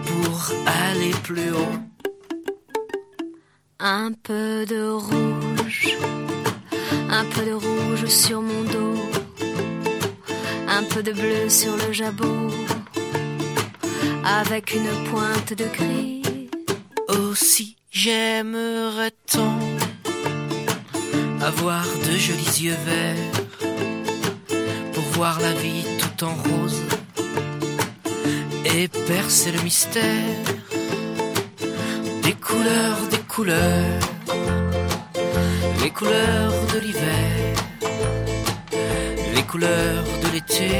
S23: pour aller plus haut.
S6: Un peu de rouge, un peu de rouge sur mon dos, un peu de bleu sur le jabot, avec une pointe de gris.
S23: Aussi j'aimerais tant avoir de jolis yeux verts voir la vie tout en rose. Et percer le mystère des couleurs, des couleurs, les couleurs de l'hiver, les couleurs de l'été,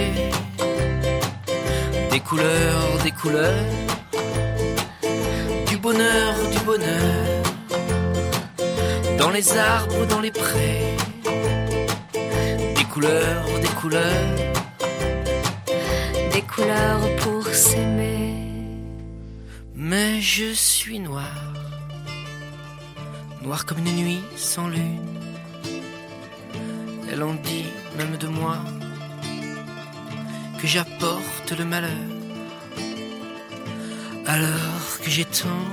S23: des couleurs, des couleurs, du bonheur, du bonheur dans les arbres, dans les prés, couleurs, des couleurs,
S6: des couleurs pour s'aimer.
S23: Mais je suis noir, noir comme une nuit sans lune. Elle en dit même de moi que j'apporte le malheur, alors que j'ai tant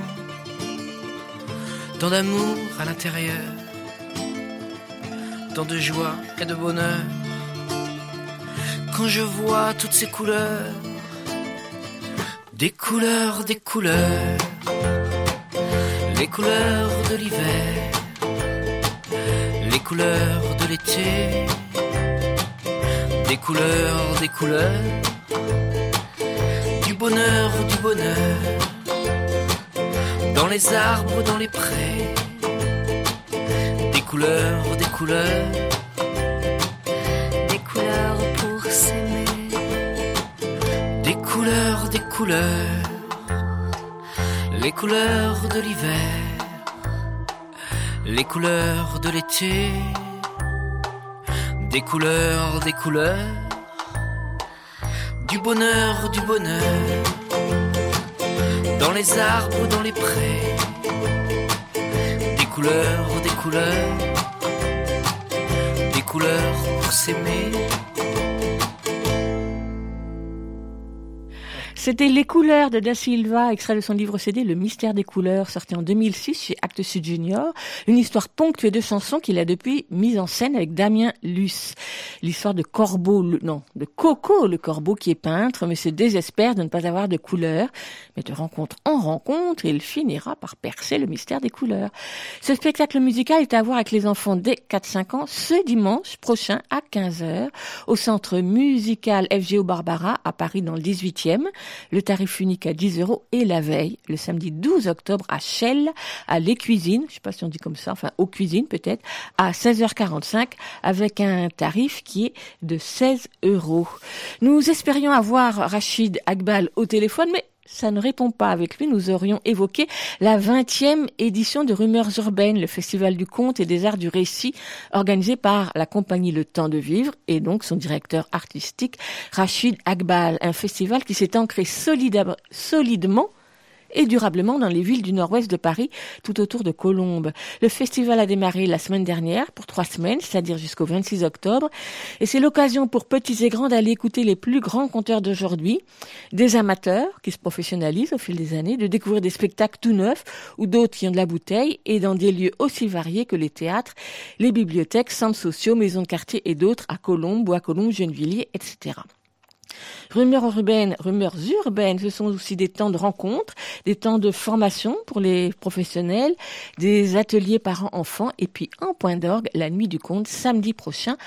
S23: tant d'amour à l'intérieur, de joie et de bonheur. Quand je vois toutes ces couleurs, des couleurs, des couleurs, les couleurs de l'hiver, les couleurs de l'été, des couleurs, des couleurs, du bonheur, du bonheur dans les arbres, dans les prés, des couleurs, couleurs,
S6: des couleurs pour s'aimer,
S23: des couleurs, des couleurs, les couleurs de l'hiver, les couleurs de l'été, des couleurs, des couleurs, du bonheur, du bonheur. Dans les arbres, dans les prés, des couleurs, des couleurs, pour s'aimer.
S4: C'était Les couleurs de Da Silva, extrait de son livre CD Le mystère des couleurs, sorti en 2006 chez Actes Sud Junior. Une histoire ponctuée de chansons qu'il a depuis mise en scène avec Damien Luce. L'histoire de Corbeau, non, de Coco, le corbeau qui est peintre, mais se désespère de ne pas avoir de couleurs. Mais de rencontre en rencontre, il finira par percer le mystère des couleurs. Ce spectacle musical est à voir avec les enfants dès 4-5 ans ce dimanche prochain à 15h au centre musical FGO Barbara à Paris dans le 18e. Le tarif unique à 10 euros et la veille, le samedi 12 octobre à Chelles, à Les Cuisines, je sais pas si on dit comme ça, enfin aux cuisines peut-être, à 16h45 avec un tarif qui est de 16 euros. Nous espérions avoir Rachid Akbal au téléphone, mais ça ne répond pas. Avec lui, nous aurions évoqué la 20e édition de Rumeurs urbaines, le festival du conte et des arts du récit organisé par la compagnie Le Temps de Vivre et donc son directeur artistique Rachid Akbal. Un festival qui s'est ancré solidement et durablement dans les villes du nord-ouest de Paris, tout autour de Colombes. Le festival a démarré la semaine dernière pour trois semaines, c'est-à-dire jusqu'au 26 octobre, et c'est l'occasion pour petits et grands d'aller écouter les plus grands conteurs d'aujourd'hui, des amateurs qui se professionnalisent au fil des années, de découvrir des spectacles tout neufs ou d'autres qui ont de la bouteille et dans des lieux aussi variés que les théâtres, les bibliothèques, centres sociaux, maisons de quartier et d'autres à Colombes, Bois-Colombes, Gennevilliers, etc. Rumeurs urbaines, rumeurs urbaines, ce sont aussi des temps de rencontres, des temps de formation pour les professionnels, des ateliers parents-enfants et puis un point d'orgue la nuit du conte samedi prochain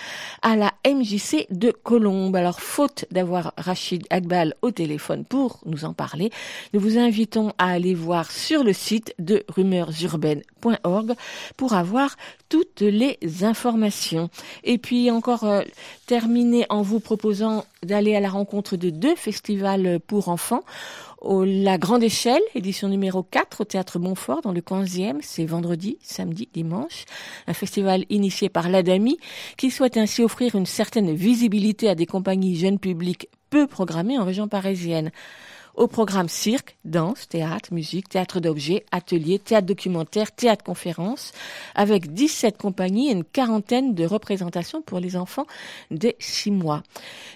S4: à la MJC de Colombes. Alors faute d'avoir Rachid Agbal au téléphone pour nous en parler, nous vous invitons à aller voir sur le site de rumeursurbaines.org pour avoir toutes les informations. Et puis encore euh, terminer en vous proposant d'aller à la rencontre de deux festivals pour enfants. Au La Grande Échelle, édition numéro 4 au Théâtre Montfort dans le 15e, c'est vendredi, samedi, dimanche. Un festival initié par l'ADAMI qui souhaite ainsi offrir une certaine visibilité à des compagnies jeunes publics peu programmées en région parisienne. Au programme cirque, danse, théâtre, musique, théâtre d'objets, ateliers, théâtre documentaire, théâtre conférence, avec 17 compagnies et une quarantaine de représentations pour les enfants dès 6 mois.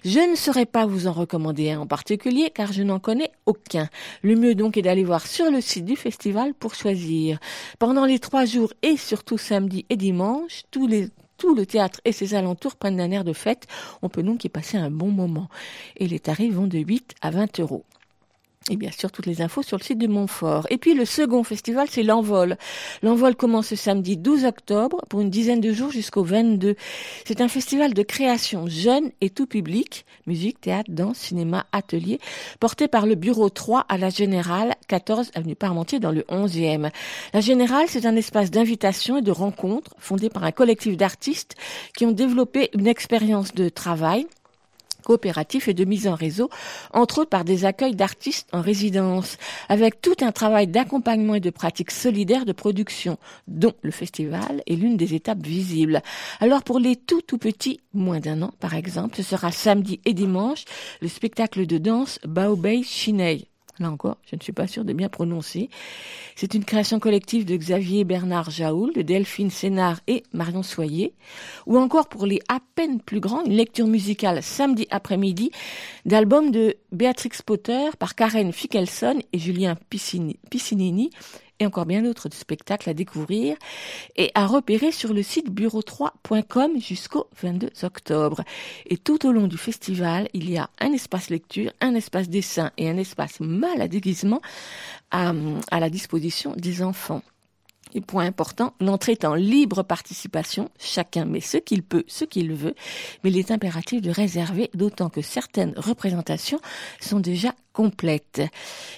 S4: Je ne saurais pas vous en recommander un en particulier car je n'en connais aucun. Le mieux donc est d'aller voir sur le site du festival pour choisir. Pendant les trois jours et surtout samedi et dimanche, tous les tout le théâtre et ses alentours prennent un air de fête. On peut donc y passer un bon moment. Et les tarifs vont de 8 à 20 euros. Et bien sûr, toutes les infos sur le site de Montfort. Et puis le second festival, c'est l'Envol. L'Envol commence ce samedi 12 octobre pour une dizaine de jours jusqu'au 22. C'est un festival de création jeune et tout public, musique, théâtre, danse, cinéma, atelier, porté par le bureau 3 à la Générale, 14 avenue Parmentier dans le 11e. La Générale, c'est un espace d'invitation et de rencontre fondé par un collectif d'artistes qui ont développé une expérience de travail coopératif et de mise en réseau, entre autres par des accueils d'artistes en résidence, avec tout un travail d'accompagnement et de pratique solidaire de production, dont le festival est l'une des étapes visibles. Alors pour les tout tout petits, moins d'un an par exemple, ce sera samedi et dimanche, le spectacle de danse Baobei Shinei. Là encore, je ne suis pas sûre de bien prononcer. C'est une création collective de Xavier Bernard Jaoul, de Delphine Sénard et Marion Soyer. Ou encore pour les à peine plus grands, une lecture musicale samedi après-midi d'albums de Béatrix Potter par Karen Fickelson et Julien Piscinini et encore bien d'autres spectacles à découvrir et à repérer sur le site bureau3.com jusqu'au 22 octobre. Et tout au long du festival, il y a un espace lecture, un espace dessin et un espace mal à déguisement à, à la disposition des enfants. Et point important, l'entrée est en libre participation. Chacun met ce qu'il peut, ce qu'il veut, mais il est impératif de réserver, d'autant que certaines représentations sont déjà complètes.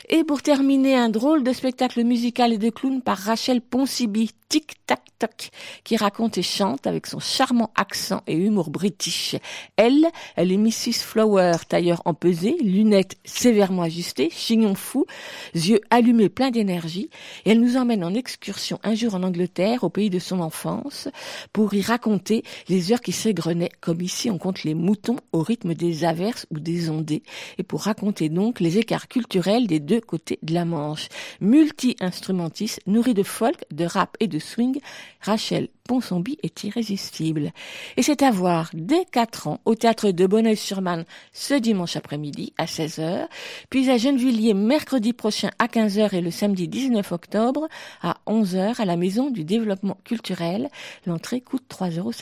S4: Et pour terminer, un drôle de spectacle musical et de clown par Rachel Ponsibi, Tic Tac Toc, qui raconte et chante avec son charmant accent et humour british. Elle, elle est Mrs. Flower, tailleur empesé, lunettes sévèrement ajustées, chignon fou, yeux allumés pleins d'énergie, et elle nous emmène en excursion un jour en Angleterre, au pays de son enfance, pour y raconter les heures qui s'égrenaient, comme ici on compte les moutons au rythme des averses ou des ondées, et pour raconter donc les écarts culturels des deux côtés de la Manche. Multi-instrumentiste, nourri de folk, de rap et de swing, Rachel Ponsonby est irrésistible. Et c'est à voir dès 4 ans au théâtre de Bonneuil-sur-Marne ce dimanche après-midi à 16h, puis à Gennevilliers mercredi prochain à 15h et le samedi 19 octobre à 11h à la Maison du Développement Culturel. L'entrée coûte 3,50 euros.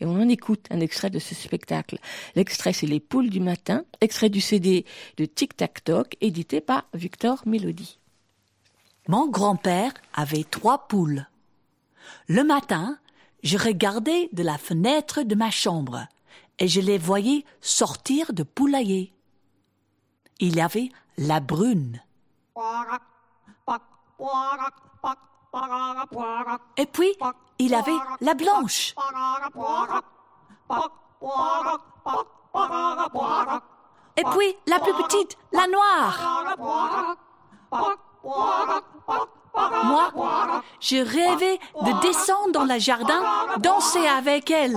S4: Et on en écoute un extrait de ce spectacle. L'extrait c'est Les poules du matin, extrait du CD de Tic Tac Toc édité par Victor Mélodie.
S24: Mon grand-père avait trois poules. Le matin, je regardais de la fenêtre de ma chambre et je les voyais sortir de poulailler. Il avait la brune. Et puis, il avait la blanche. Et puis, la plus petite, la noire. Moi, je rêvais de descendre dans le jardin, danser avec elle.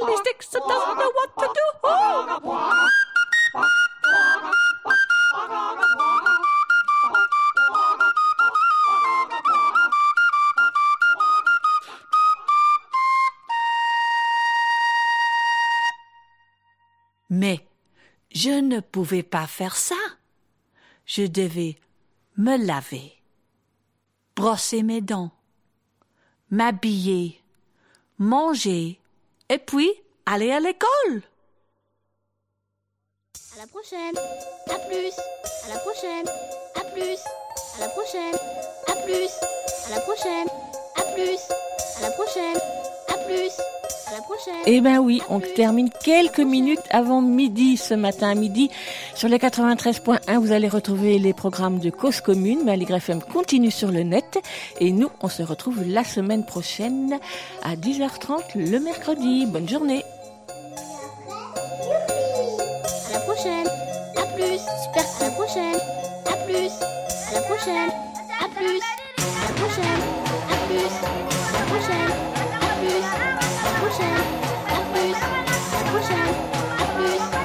S24: Oh! Mais je ne pouvais pas faire ça. Je devais me laver, brosser mes dents, m'habiller, manger et puis aller à l'école.
S21: À la prochaine. À plus. À la prochaine. À plus. À la prochaine. À plus. À la prochaine. À plus. À la prochaine. À plus. La prochaine.
S4: Eh ben oui, on termine quelques minutes avant midi ce matin à midi. Sur les 93.1, vous allez retrouver les programmes de Cause Commune, mais FM continue sur le net. Et nous, on se retrouve la semaine prochaine à 10h30 le mercredi. Bonne journée.
S21: À la prochaine. À plus. Super. À la prochaine. À plus. À la prochaine. À plus. À la prochaine. À plus. À la prochaine. À plus. À la prochaine. À plus. À la prochaine. À plus.